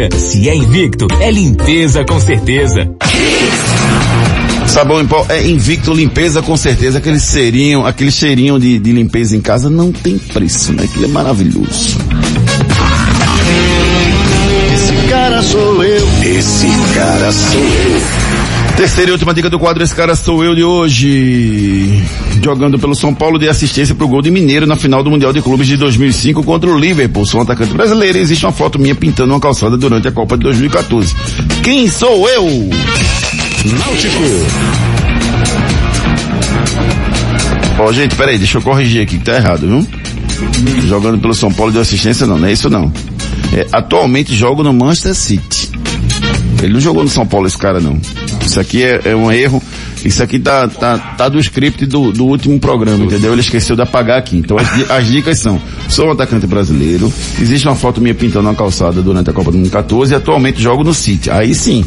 Se é invicto, é limpeza com certeza. Sabão em pó é invicto limpeza com certeza. Aquele cheirinho, aquele cheirinho de, de limpeza em casa não tem preço, né? Aquilo é maravilhoso. Esse cara sou eu. Esse cara sou eu. Terceira e última dica do quadro, esse cara sou eu de hoje. Jogando pelo São Paulo, de assistência pro gol de Mineiro na final do Mundial de Clubes de 2005 contra o Liverpool. Sou um atacante brasileiro e existe uma foto minha pintando uma calçada durante a Copa de 2014. Quem sou eu? Náutico. Ó, gente, peraí, deixa eu corrigir aqui que tá errado, viu? Jogando pelo São Paulo de assistência não, não é isso não. É, atualmente jogo no Manchester City. Ele não jogou no São Paulo esse cara não. Isso aqui é, é um erro. Isso aqui tá, tá, tá do script do, do último programa, entendeu? Ele esqueceu de apagar aqui. Então as, as dicas são, sou um atacante brasileiro, existe uma foto minha pintando uma calçada durante a Copa de 2014 e atualmente jogo no City. Aí sim,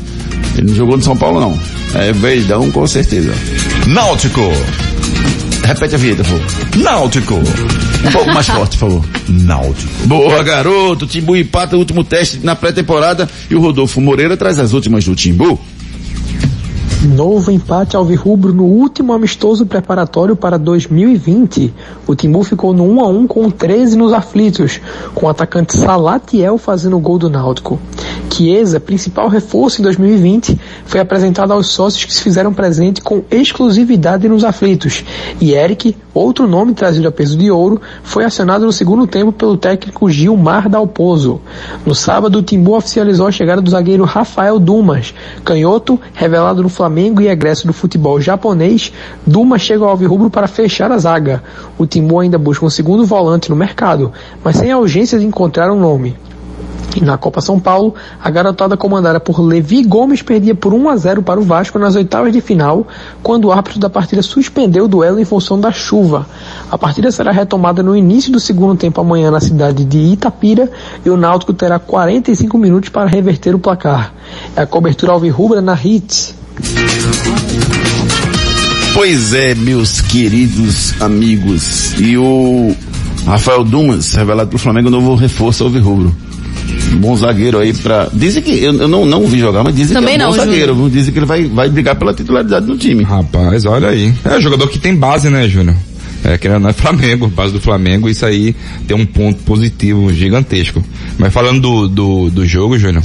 ele não jogou no São Paulo não. É Verdão com certeza. Náutico. Repete a vinheta, por favor. Náutico. Um pouco mais forte, por favor. Náutico. Boa, garoto. Timbu empata o último teste na pré-temporada e o Rodolfo Moreira traz as últimas do Timbu. Novo empate alvirrubro no último amistoso preparatório para 2020. O Timbu ficou no 1 a 1 com 13 nos aflitos, com o atacante Salatiel fazendo o gol do Náutico. Chiesa, principal reforço em 2020, foi apresentado aos sócios que se fizeram presente com exclusividade nos aflitos. E Eric, outro nome trazido a peso de ouro, foi acionado no segundo tempo pelo técnico Gilmar Dalpozo. No sábado, o Timbu oficializou a chegada do zagueiro Rafael Dumas, canhoto, revelado no Flamengo e egresso do futebol japonês. Dumas chega ao Alvirrubro para fechar a zaga. O Timbu ainda busca um segundo volante no mercado, mas sem a urgência de encontrar um nome. Na Copa São Paulo, a garotada comandada por Levi Gomes perdia por 1 a 0 para o Vasco nas oitavas de final, quando o árbitro da partida suspendeu o duelo em função da chuva. A partida será retomada no início do segundo tempo amanhã na cidade de Itapira e o Náutico terá 45 minutos para reverter o placar. É a cobertura alvirrubra na Hits. Pois é, meus queridos amigos. E o Rafael Dumas, revelado pelo Flamengo, novo reforço alvirrubro bom zagueiro aí pra. Dizem que. Eu, eu não, não vi jogar, mas dizem Também que é um bom não, zagueiro. Júnior. Dizem que ele vai, vai brigar pela titularidade no time. Rapaz, olha aí. É jogador que tem base, né, Júnior? É, que não é Flamengo, base do Flamengo, isso aí tem um ponto positivo gigantesco. Mas falando do, do, do jogo, Júnior,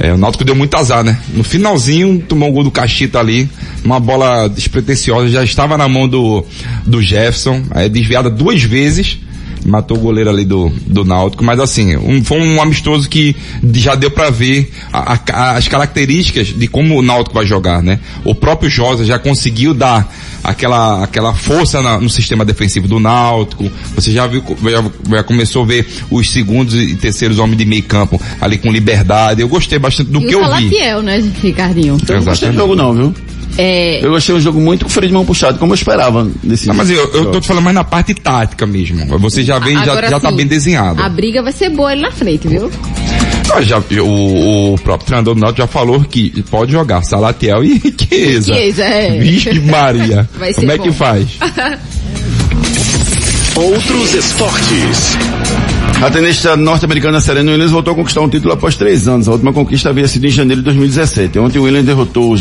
é, o Náutico deu muito azar, né? No finalzinho, tomou um gol do Cachita ali, uma bola despretensiosa, já estava na mão do, do Jefferson, aí desviada duas vezes, matou o goleiro ali do, do Náutico, mas assim, um, foi um amistoso que já deu para ver a, a, as características de como o Náutico vai jogar, né? O próprio Josa já conseguiu dar aquela, aquela força na, no sistema defensivo do Náutico, você já viu, já, já, começou a ver os segundos e terceiros homens de meio campo ali com liberdade, eu gostei bastante do e que eu vi. Fiel, né, Ricardinho? Eu não gostei do jogo não, viu? É... Eu achei um jogo muito com freio de mão puxado, como eu esperava desse Não, mas eu, eu tô te falando mais na parte tática mesmo. Você já vem, já, já tá bem desenhado. A briga vai ser boa ali na frente, viu? Ah, já, o, o próprio treinador do Náutico já falou que pode jogar Salatiel e Chiesa. Chiesa, é. Vixe Maria. Vai ser Como é bom. que faz? Outros esportes. A tenista norte-americana Serena Williams voltou a conquistar um título após três anos. A última conquista havia sido em janeiro de 2017. Ontem Williams derrotou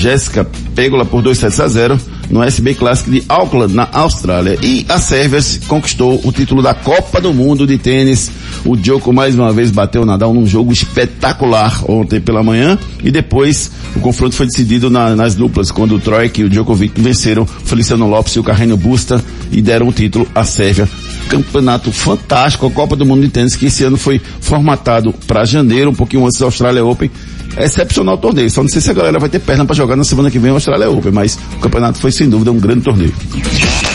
Pegula por 2 sets a 0 no SB Classic de Auckland, na Austrália. E a Sérvia conquistou o título da Copa do Mundo de tênis. O Djoko mais uma vez bateu o Nadal num jogo espetacular ontem pela manhã. E depois o confronto foi decidido na, nas duplas, quando o Troik e o Djokovic venceram Feliciano Lopes e o Carreño Busta e deram o título à Sérvia campeonato fantástico, a Copa do Mundo de Tênis, que esse ano foi formatado para janeiro, um pouquinho antes da Australia Open. Excepcional torneio. Só não sei se a galera vai ter perna para jogar na semana que vem a Australia Open, mas o campeonato foi sem dúvida um grande torneio.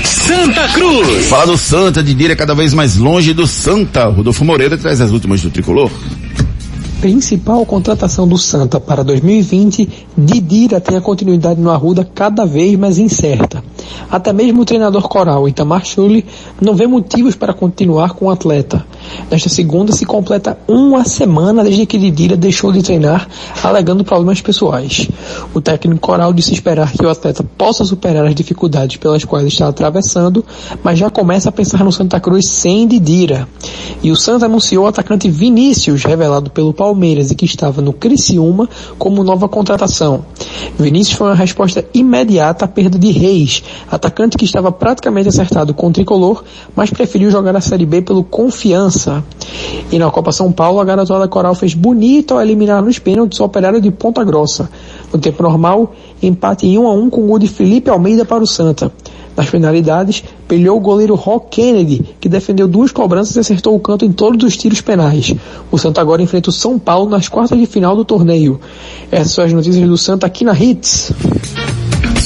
Santa Cruz. Falar do Santa, de Dira cada vez mais longe do Santa. Rodolfo Moreira traz as últimas do tricolor. Principal contratação do Santa para 2020, Didira tem a continuidade no Arruda cada vez mais incerta. Até mesmo o treinador coral Itamar Schulli não vê motivos para continuar com o atleta. Nesta segunda se completa uma semana desde que Didira deixou de treinar, alegando problemas pessoais. O técnico coral disse esperar que o atleta possa superar as dificuldades pelas quais está atravessando, mas já começa a pensar no Santa Cruz sem Didira. E o Santa anunciou o atacante Vinícius, revelado pelo Palmeiras e que estava no Criciúma, como nova contratação. Vinícius foi uma resposta imediata à perda de Reis, atacante que estava praticamente acertado com o tricolor, mas preferiu jogar a Série B pelo Confiança. E na Copa São Paulo, a garotada coral fez bonito ao eliminar nos pênaltis o operário de Ponta Grossa. No tempo normal, empate em 1 a 1 com o gol de Felipe Almeida para o Santa. Nas penalidades, pelhou o goleiro Rock Kennedy, que defendeu duas cobranças e acertou o canto em todos os tiros penais. O Santa agora enfrenta o São Paulo nas quartas de final do torneio. Essas são as notícias do Santa aqui na Hits.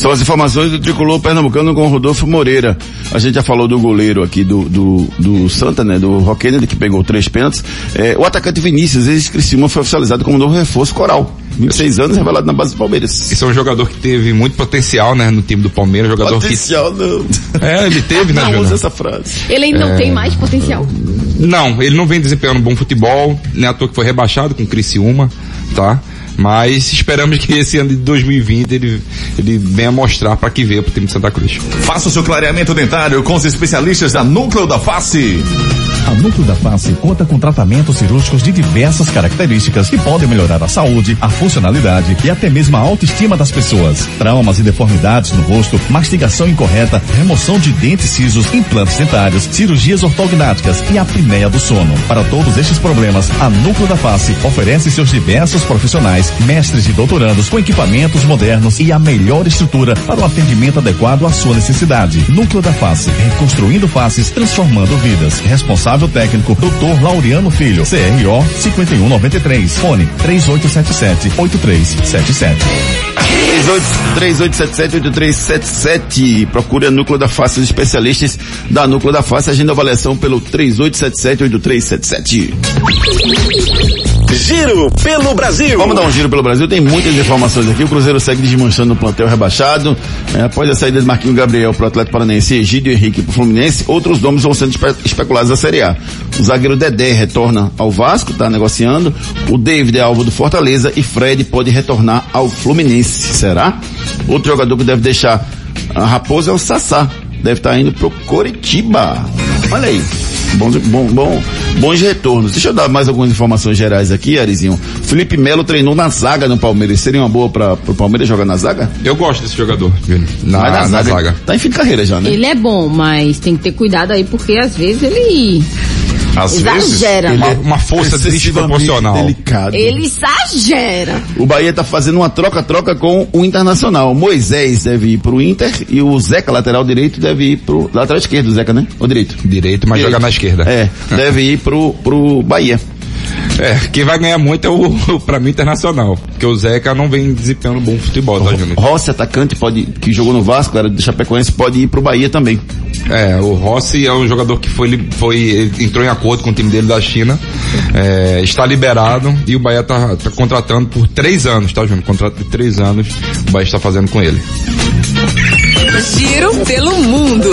São as informações do tricolor pernambucano com o Rodolfo Moreira. A gente já falou do goleiro aqui do, do, do Santa, né? Do Rock Kennedy, que pegou três pênaltis. É, o atacante Vinícius, ex-Criciúma, foi oficializado como novo reforço coral. 26 anos, revelado na base do Palmeiras. Esse é um jogador que teve muito potencial, né, no time do Palmeiras, jogador potencial, que... não. É, ele teve, né, Não usa essa frase. Ele ainda não É. tem mais potencial. Não, ele não vem desempenhando bom futebol, nem à toa que foi rebaixado com o Criciúma, tá? Mas esperamos que esse ano de 2020 ele, ele venha mostrar para que veio pro time de Santa Cruz. Faça o seu clareamento dentário com os especialistas da Núcleo da Face. A Núcleo da Face conta com tratamentos cirúrgicos de diversas características que podem melhorar a saúde, a funcionalidade e até mesmo a autoestima das pessoas. Traumas e deformidades no rosto, mastigação incorreta, remoção de dentes cisos, implantes dentários, cirurgias ortognáticas e apneia do sono. Para todos estes problemas, a Núcleo da Face oferece seus diversos profissionais, mestres e doutorandos com equipamentos modernos e a melhor estrutura para o atendimento adequado à sua necessidade. Núcleo da Face, reconstruindo faces, transformando vidas. Responsável técnico, Dr. Laureano Filho, CRO 5193, fone 3877-8377. 3877-8377. Procure Núcleo da Face, os especialistas da Núcleo da Face. Agenda avaliação pelo 3877-8377. Giro pelo Brasil. Vamos dar um giro pelo Brasil. Tem muitas informações aqui. O Cruzeiro segue desmanchando no plantel rebaixado. É, após a saída de Marquinhos Gabriel para o Atlético Paranaense e Egídio Henrique para o Fluminense, outros nomes vão sendo espe- especulados na Série A. O zagueiro Dedé retorna ao Vasco, está negociando. O David é alvo do Fortaleza e Fred pode retornar ao Fluminense. Será? Outro jogador que deve deixar a Raposa é o Sassá. Deve estar indo pro Coritiba. Olha aí. Bons, bom, bom, bons retornos. Deixa eu dar mais algumas informações gerais aqui, Arizinho. Felipe Melo treinou na zaga no Palmeiras. Seria uma boa para o Palmeiras jogar na zaga? Eu gosto desse jogador, Júnior, na, Mas na zaga. Tá em fim de carreira já, né? Ele é bom, mas tem que ter cuidado aí porque às vezes ele Às Exagera. vezes, Uma, ele é uma força desproporcional. Delicado. Ele exagera. O Bahia tá fazendo uma troca-troca com o Internacional. Moisés deve ir pro Inter e o Zeca, lateral direito, deve ir pro lateral esquerdo, o Zeca, né? Ou direito? Direito, mas joga na esquerda. É, deve ir pro, pro Bahia. É, quem vai ganhar muito é o, o pra mim, internacional. Porque o Zeca não vem desempenhando bom futebol, tá, Júnior? Rossi, atacante, pode, que jogou no Vasco, era do Chapecoense, pode ir pro Bahia também. É, o Rossi é um jogador que foi, li- foi ele entrou em acordo com o time dele da China, é, está liberado e o Bahia tá, tá contratando por três anos, tá, Júnior? Contrato de três anos, o Bahia está fazendo com ele. Giro pelo mundo.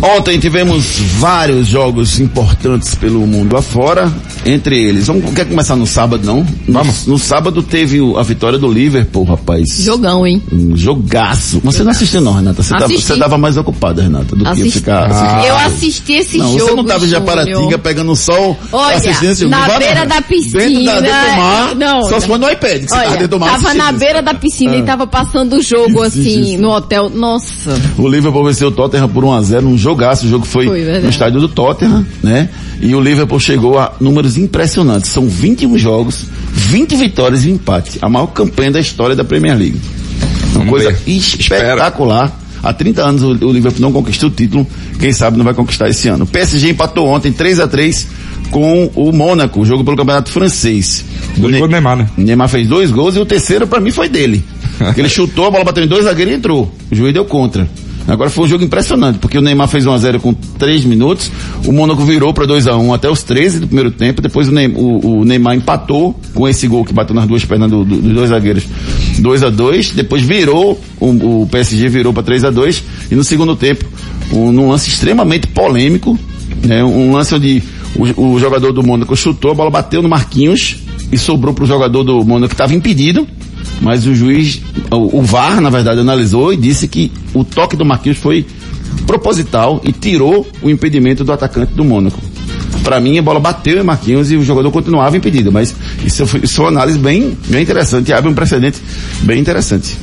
Ontem tivemos vários jogos importantes pelo mundo afora, entre eles. Vamos, quer começar no sábado, não? Vamos. No, sábado teve o- a vitória do Liverpool, rapaz. Jogão, hein? Um jogaço. Você não assistiu não, Renata. Você, tava, Assisti. você tava mais ocupada, Renata, do que ficar... Ah. Eu assisti esse não, jogo. você não tava em Júnior. Japaratinga pegando sol, Olha, assistindo esse jogo. na vai, beira não. da piscina. Dentro, da, dentro do mar, Não, só se for no iPad, que você Olha, tava dentro do mar tava na beira da piscina Ah. e tava passando o jogo assim, no hotel. Nossa. O Liverpool venceu o Tottenham por 1x0, um jogaço. O jogo foi, Foi, no estádio do Tottenham, né? E o Liverpool chegou a números impressionantes. São 21 jogos, 20 vitórias e um empate. A maior campanha da história da Premier League. Uma Vamos coisa ver. espetacular. Há 30 anos o, o Liverpool não conquistou o título. Quem sabe não vai conquistar esse ano. O PSG empatou ontem 3 a 3 com o Mônaco, jogo pelo Campeonato Francês. Dois Ne- gols do Neymar, né? Neymar fez dois gols e o terceiro pra mim foi dele. Ele chutou, a bola bateu em dois zagueiros e entrou. O juiz deu contra. Agora foi um jogo impressionante, porque o Neymar fez 1 a 0 com 3 minutos, o Mônaco virou para 2 a 1 até os 13 do primeiro tempo, depois o, Ney- o- o Neymar empatou com esse gol que bateu nas duas pernas do- do- dos dois zagueiros. 2 a 2 depois virou, o, o PSG virou para 3 a 2 e no segundo tempo, um, num lance extremamente polêmico, né, um lance onde o, o jogador do Mônaco chutou, a bola bateu no Marquinhos e sobrou para o jogador do Mônaco que estava impedido, mas o juiz, o, o VAR, na verdade, analisou e disse que o toque do Marquinhos foi proposital e tirou o impedimento do atacante do Mônaco. Para mim, a bola bateu em Marquinhos e o jogador continuava impedido, mas isso foi, isso foi uma análise bem, bem interessante abre um precedente bem interessante.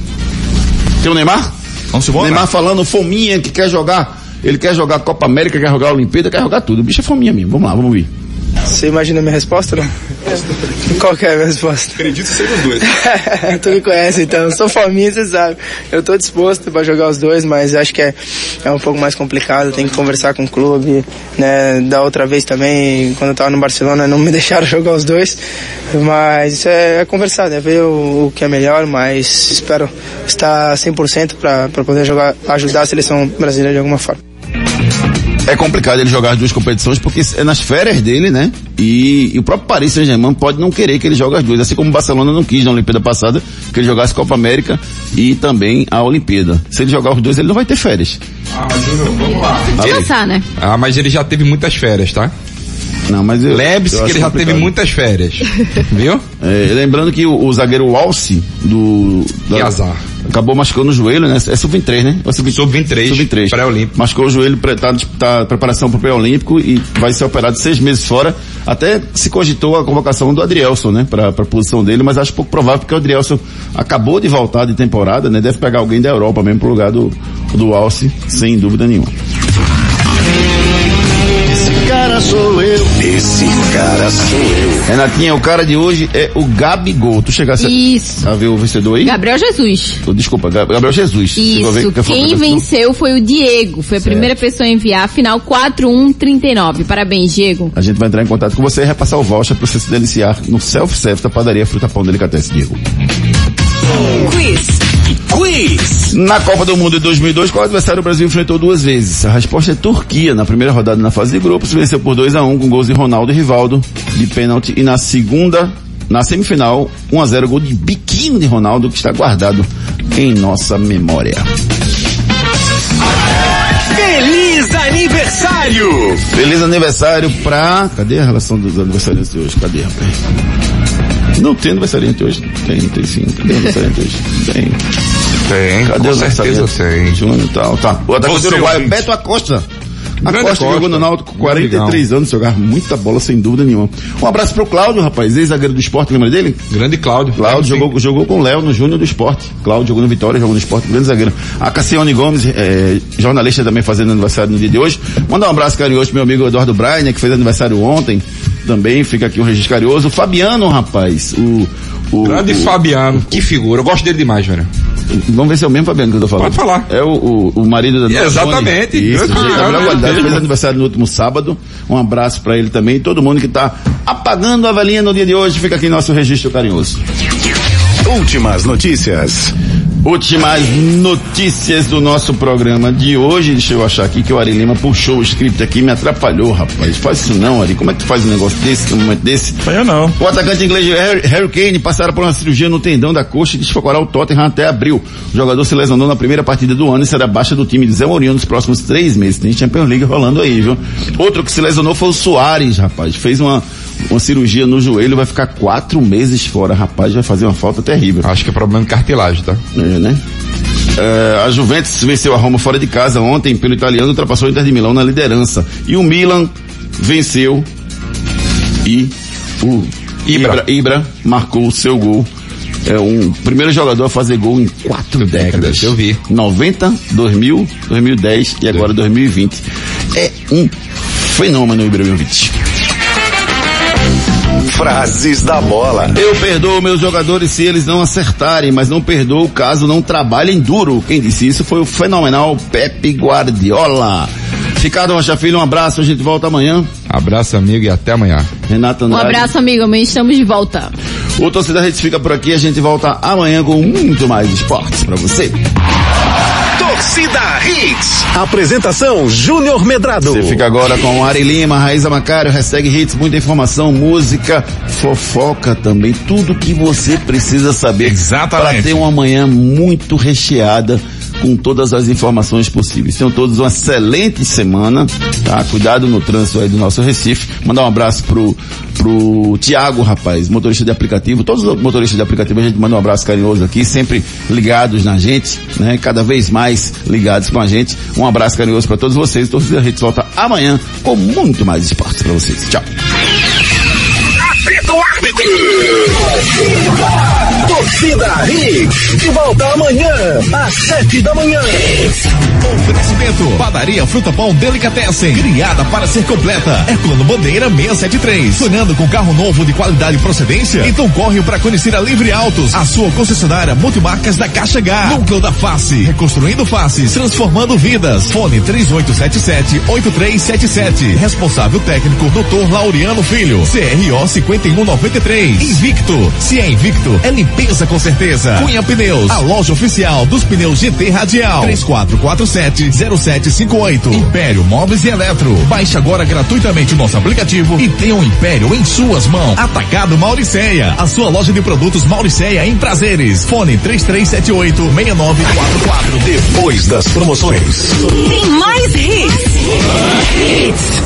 Tem o Neymar? Vamos embora. Neymar falando fominha que quer jogar, ele quer jogar Copa América, quer jogar Olimpíada, quer jogar tudo. O bicho é fominha mesmo. Vamos lá, vamos ver. Você imagina a minha resposta, não? Qual que é a minha resposta? Acredito ser os dois. tu me conhece, então. Sou faminha, você sabe. Eu tô disposto para jogar os dois, mas acho que é, é um pouco mais complicado. Tem que conversar com o clube, né? Da outra vez também, quando eu tava no Barcelona, não me deixaram jogar os dois. Mas isso é, é conversar, né? Ver o, o que é melhor, mas espero estar 100% para poder jogar, ajudar a seleção brasileira de alguma forma. É complicado ele jogar as duas competições porque é nas férias dele, né? E, e o próprio Paris Saint-Germain pode não querer que ele jogue as duas, assim como o Barcelona não quis na Olimpíada passada que ele jogasse Copa América e também a Olimpíada. Se ele jogar os dois, ele não vai ter férias. Ah, Júnior, vamos lá. Descansar, né? Ah, mas ele já teve muitas férias, tá? Não, mas eu, Lembre-se eu que ele já complicado. teve muitas férias. Viu? É, lembrando que o, o zagueiro Walsi do da- Que azar. Acabou machucando o joelho, né? É sub-23, né? É sub- Sub-23. Sub-23. Pré-olímpico. Machucou o joelho, tá, tá preparação para o pré-olímpico e vai ser operado seis meses fora. Até se cogitou a convocação do Adrielson, né? Para a posição dele, mas acho pouco provável porque o Adrielson acabou de voltar de temporada, né? Deve pegar alguém da Europa mesmo pro lugar do, do Alce, sem dúvida nenhuma. Esse cara sou eu. Esse cara sou eu. Renatinha, o cara de hoje é o Gabigol. Tu chegasse a- Isso. a ver o vencedor aí? Gabriel Jesus. Oh, Desculpa, Gab- Gabriel Jesus. Isso, que quem venceu foi o Diego. Foi a primeira pessoa a enviar, final 4139. Parabéns, Diego. A gente vai entrar em contato com você e repassar o voucher para você se deliciar no self-service da padaria Fruta Pão Delicatessen, Diego. Quiz. Quiz. Na Copa do Mundo de 2002, qual adversário o Brasil enfrentou duas vezes? A resposta é Turquia. Na primeira rodada na fase de grupos, venceu por 2 a 1 com gols de Ronaldo e Rivaldo de pênalti. E na segunda, na semifinal, 1 a 0 gol de biquinho de Ronaldo que está guardado em nossa memória. Feliz aniversário. Feliz aniversário pra... Cadê a relação dos aniversariantes de hoje? Cadê, rapaz? Não tem aniversariante hoje? Tem, tem sim. Cadê aniversariante hoje? Tem. Tem, Cadê com certeza tem. Júnior e tal, tá. O atacante Você, uruguaio ouvinte. Beto Acosta A Costa, Costa. jogou no Náutico com 43 anos, jogava muita bola sem dúvida nenhuma. Um abraço pro Cláudio, rapaz, ex-zagueiro do esporte, lembra dele? Grande Cláudio. Cláudio jogou, jogou com o Léo no Júnior do Esporte. Cláudio jogou no Vitória, jogou no Esporte, grande zagueiro. A Cassione Gomes, eh, jornalista também fazendo aniversário no dia de hoje. Mandar um abraço carinhoso pro meu amigo Eduardo Brainer, que fez aniversário ontem. Também fica aqui um registro carinhoso. O Fabiano, rapaz, o... o Grande o- Fabiano, que figura. Eu gosto dele demais, velho. Vamos ver se é o mesmo Fabiano que eu tô falando. Pode falar. É o, o, o marido da Dona Exatamente. Isso, gente, qualidade. Fez aniversário no último sábado. Um abraço pra ele também. Todo mundo que tá apagando a velhinha no dia de hoje, fica aqui nosso registro carinhoso. Últimas notícias. Últimas notícias do nosso programa de hoje. Deixa eu achar aqui que o Ari Lima puxou o script aqui e me atrapalhou, rapaz. Faz isso não, Ari. Como é que tu faz um negócio desse, num momento desse? Eu não. O atacante inglês Harry, Harry Kane passaram por uma cirurgia no tendão da coxa e desfocará o Tottenham até abril. O jogador se lesionou na primeira partida do ano e será baixa do time de Zé Mourinho nos próximos três meses. Tem Champions League rolando aí, viu? Outro que se lesionou foi o Soares, rapaz. Fez uma, uma cirurgia no joelho, vai ficar quatro meses fora, rapaz. Vai fazer uma falta terrível. Acho que é problema de cartilagem, tá? É, né? É, a Juventus venceu a Roma fora de casa ontem pelo italiano, ultrapassou o Inter de Milão na liderança. E o Milan venceu e o Ibra, Ibra marcou o seu gol. É um primeiro jogador a fazer gol em quatro décadas. eu vi. 90, 2000, 2010 e agora 2020. É um fenômeno o Ibrahimovic. Frases da bola. Eu perdoo meus jogadores se eles não acertarem, mas não perdoo caso não trabalhem duro. Quem disse isso foi o fenomenal Pepe Guardiola. Ricardo Rocha Filho, um abraço, a gente volta amanhã. Abraço, amigo, e até amanhã. Renato Um Andrade. abraço, amigo. Amanhã estamos de volta. O Torcida Rede fica por aqui, a gente volta amanhã com muito mais esportes pra você. Torcida Hits. Apresentação Júnior Medrado. Você fica agora com Ari Lima, Raíza Macário, hashtag hits, muita informação, música, fofoca também, tudo que você precisa saber Exatamente. para ter uma manhã muito recheada com todas as informações possíveis. Tenham todos uma excelente semana, tá? Cuidado no trânsito aí do nosso Recife. Mandar um abraço pro, pro Tiago, rapaz, motorista de aplicativo. Todos os motoristas de aplicativo a gente manda um abraço carinhoso aqui, sempre ligados na gente, né? Cada vez mais ligados com a gente. Um abraço carinhoso para todos vocês. Torcida Rede volta amanhã com muito mais esportes para vocês. Tchau. Torcida Hits. De volta amanhã, às sete da manhã. Oferecimento. Padaria Fruta Pão Delicatessen. Criada para ser completa. É plano bandeira 673. Sonhando com carro novo de qualidade e procedência? Então corre para conhecer a Livre Autos. A sua concessionária multimarcas da Caixa H. Núcleo da Face. Reconstruindo faces. Transformando vidas. Fone 3877-8377. Responsável técnico Dr. Laureano Filho. CRO 5193. Invicto. Se é invicto, é limpeza com certeza. Cunha Pneus. A loja oficial dos pneus GT Radial. 3447-0758. Império Móveis e Eletro. Baixe agora gratuitamente o nosso aplicativo e tenha um Império em suas mãos. Atacado Mauricéia. A sua loja de produtos Mauricéia em prazeres. Fone 3378-6944. Depois das promoções. Tem mais hits. Hits.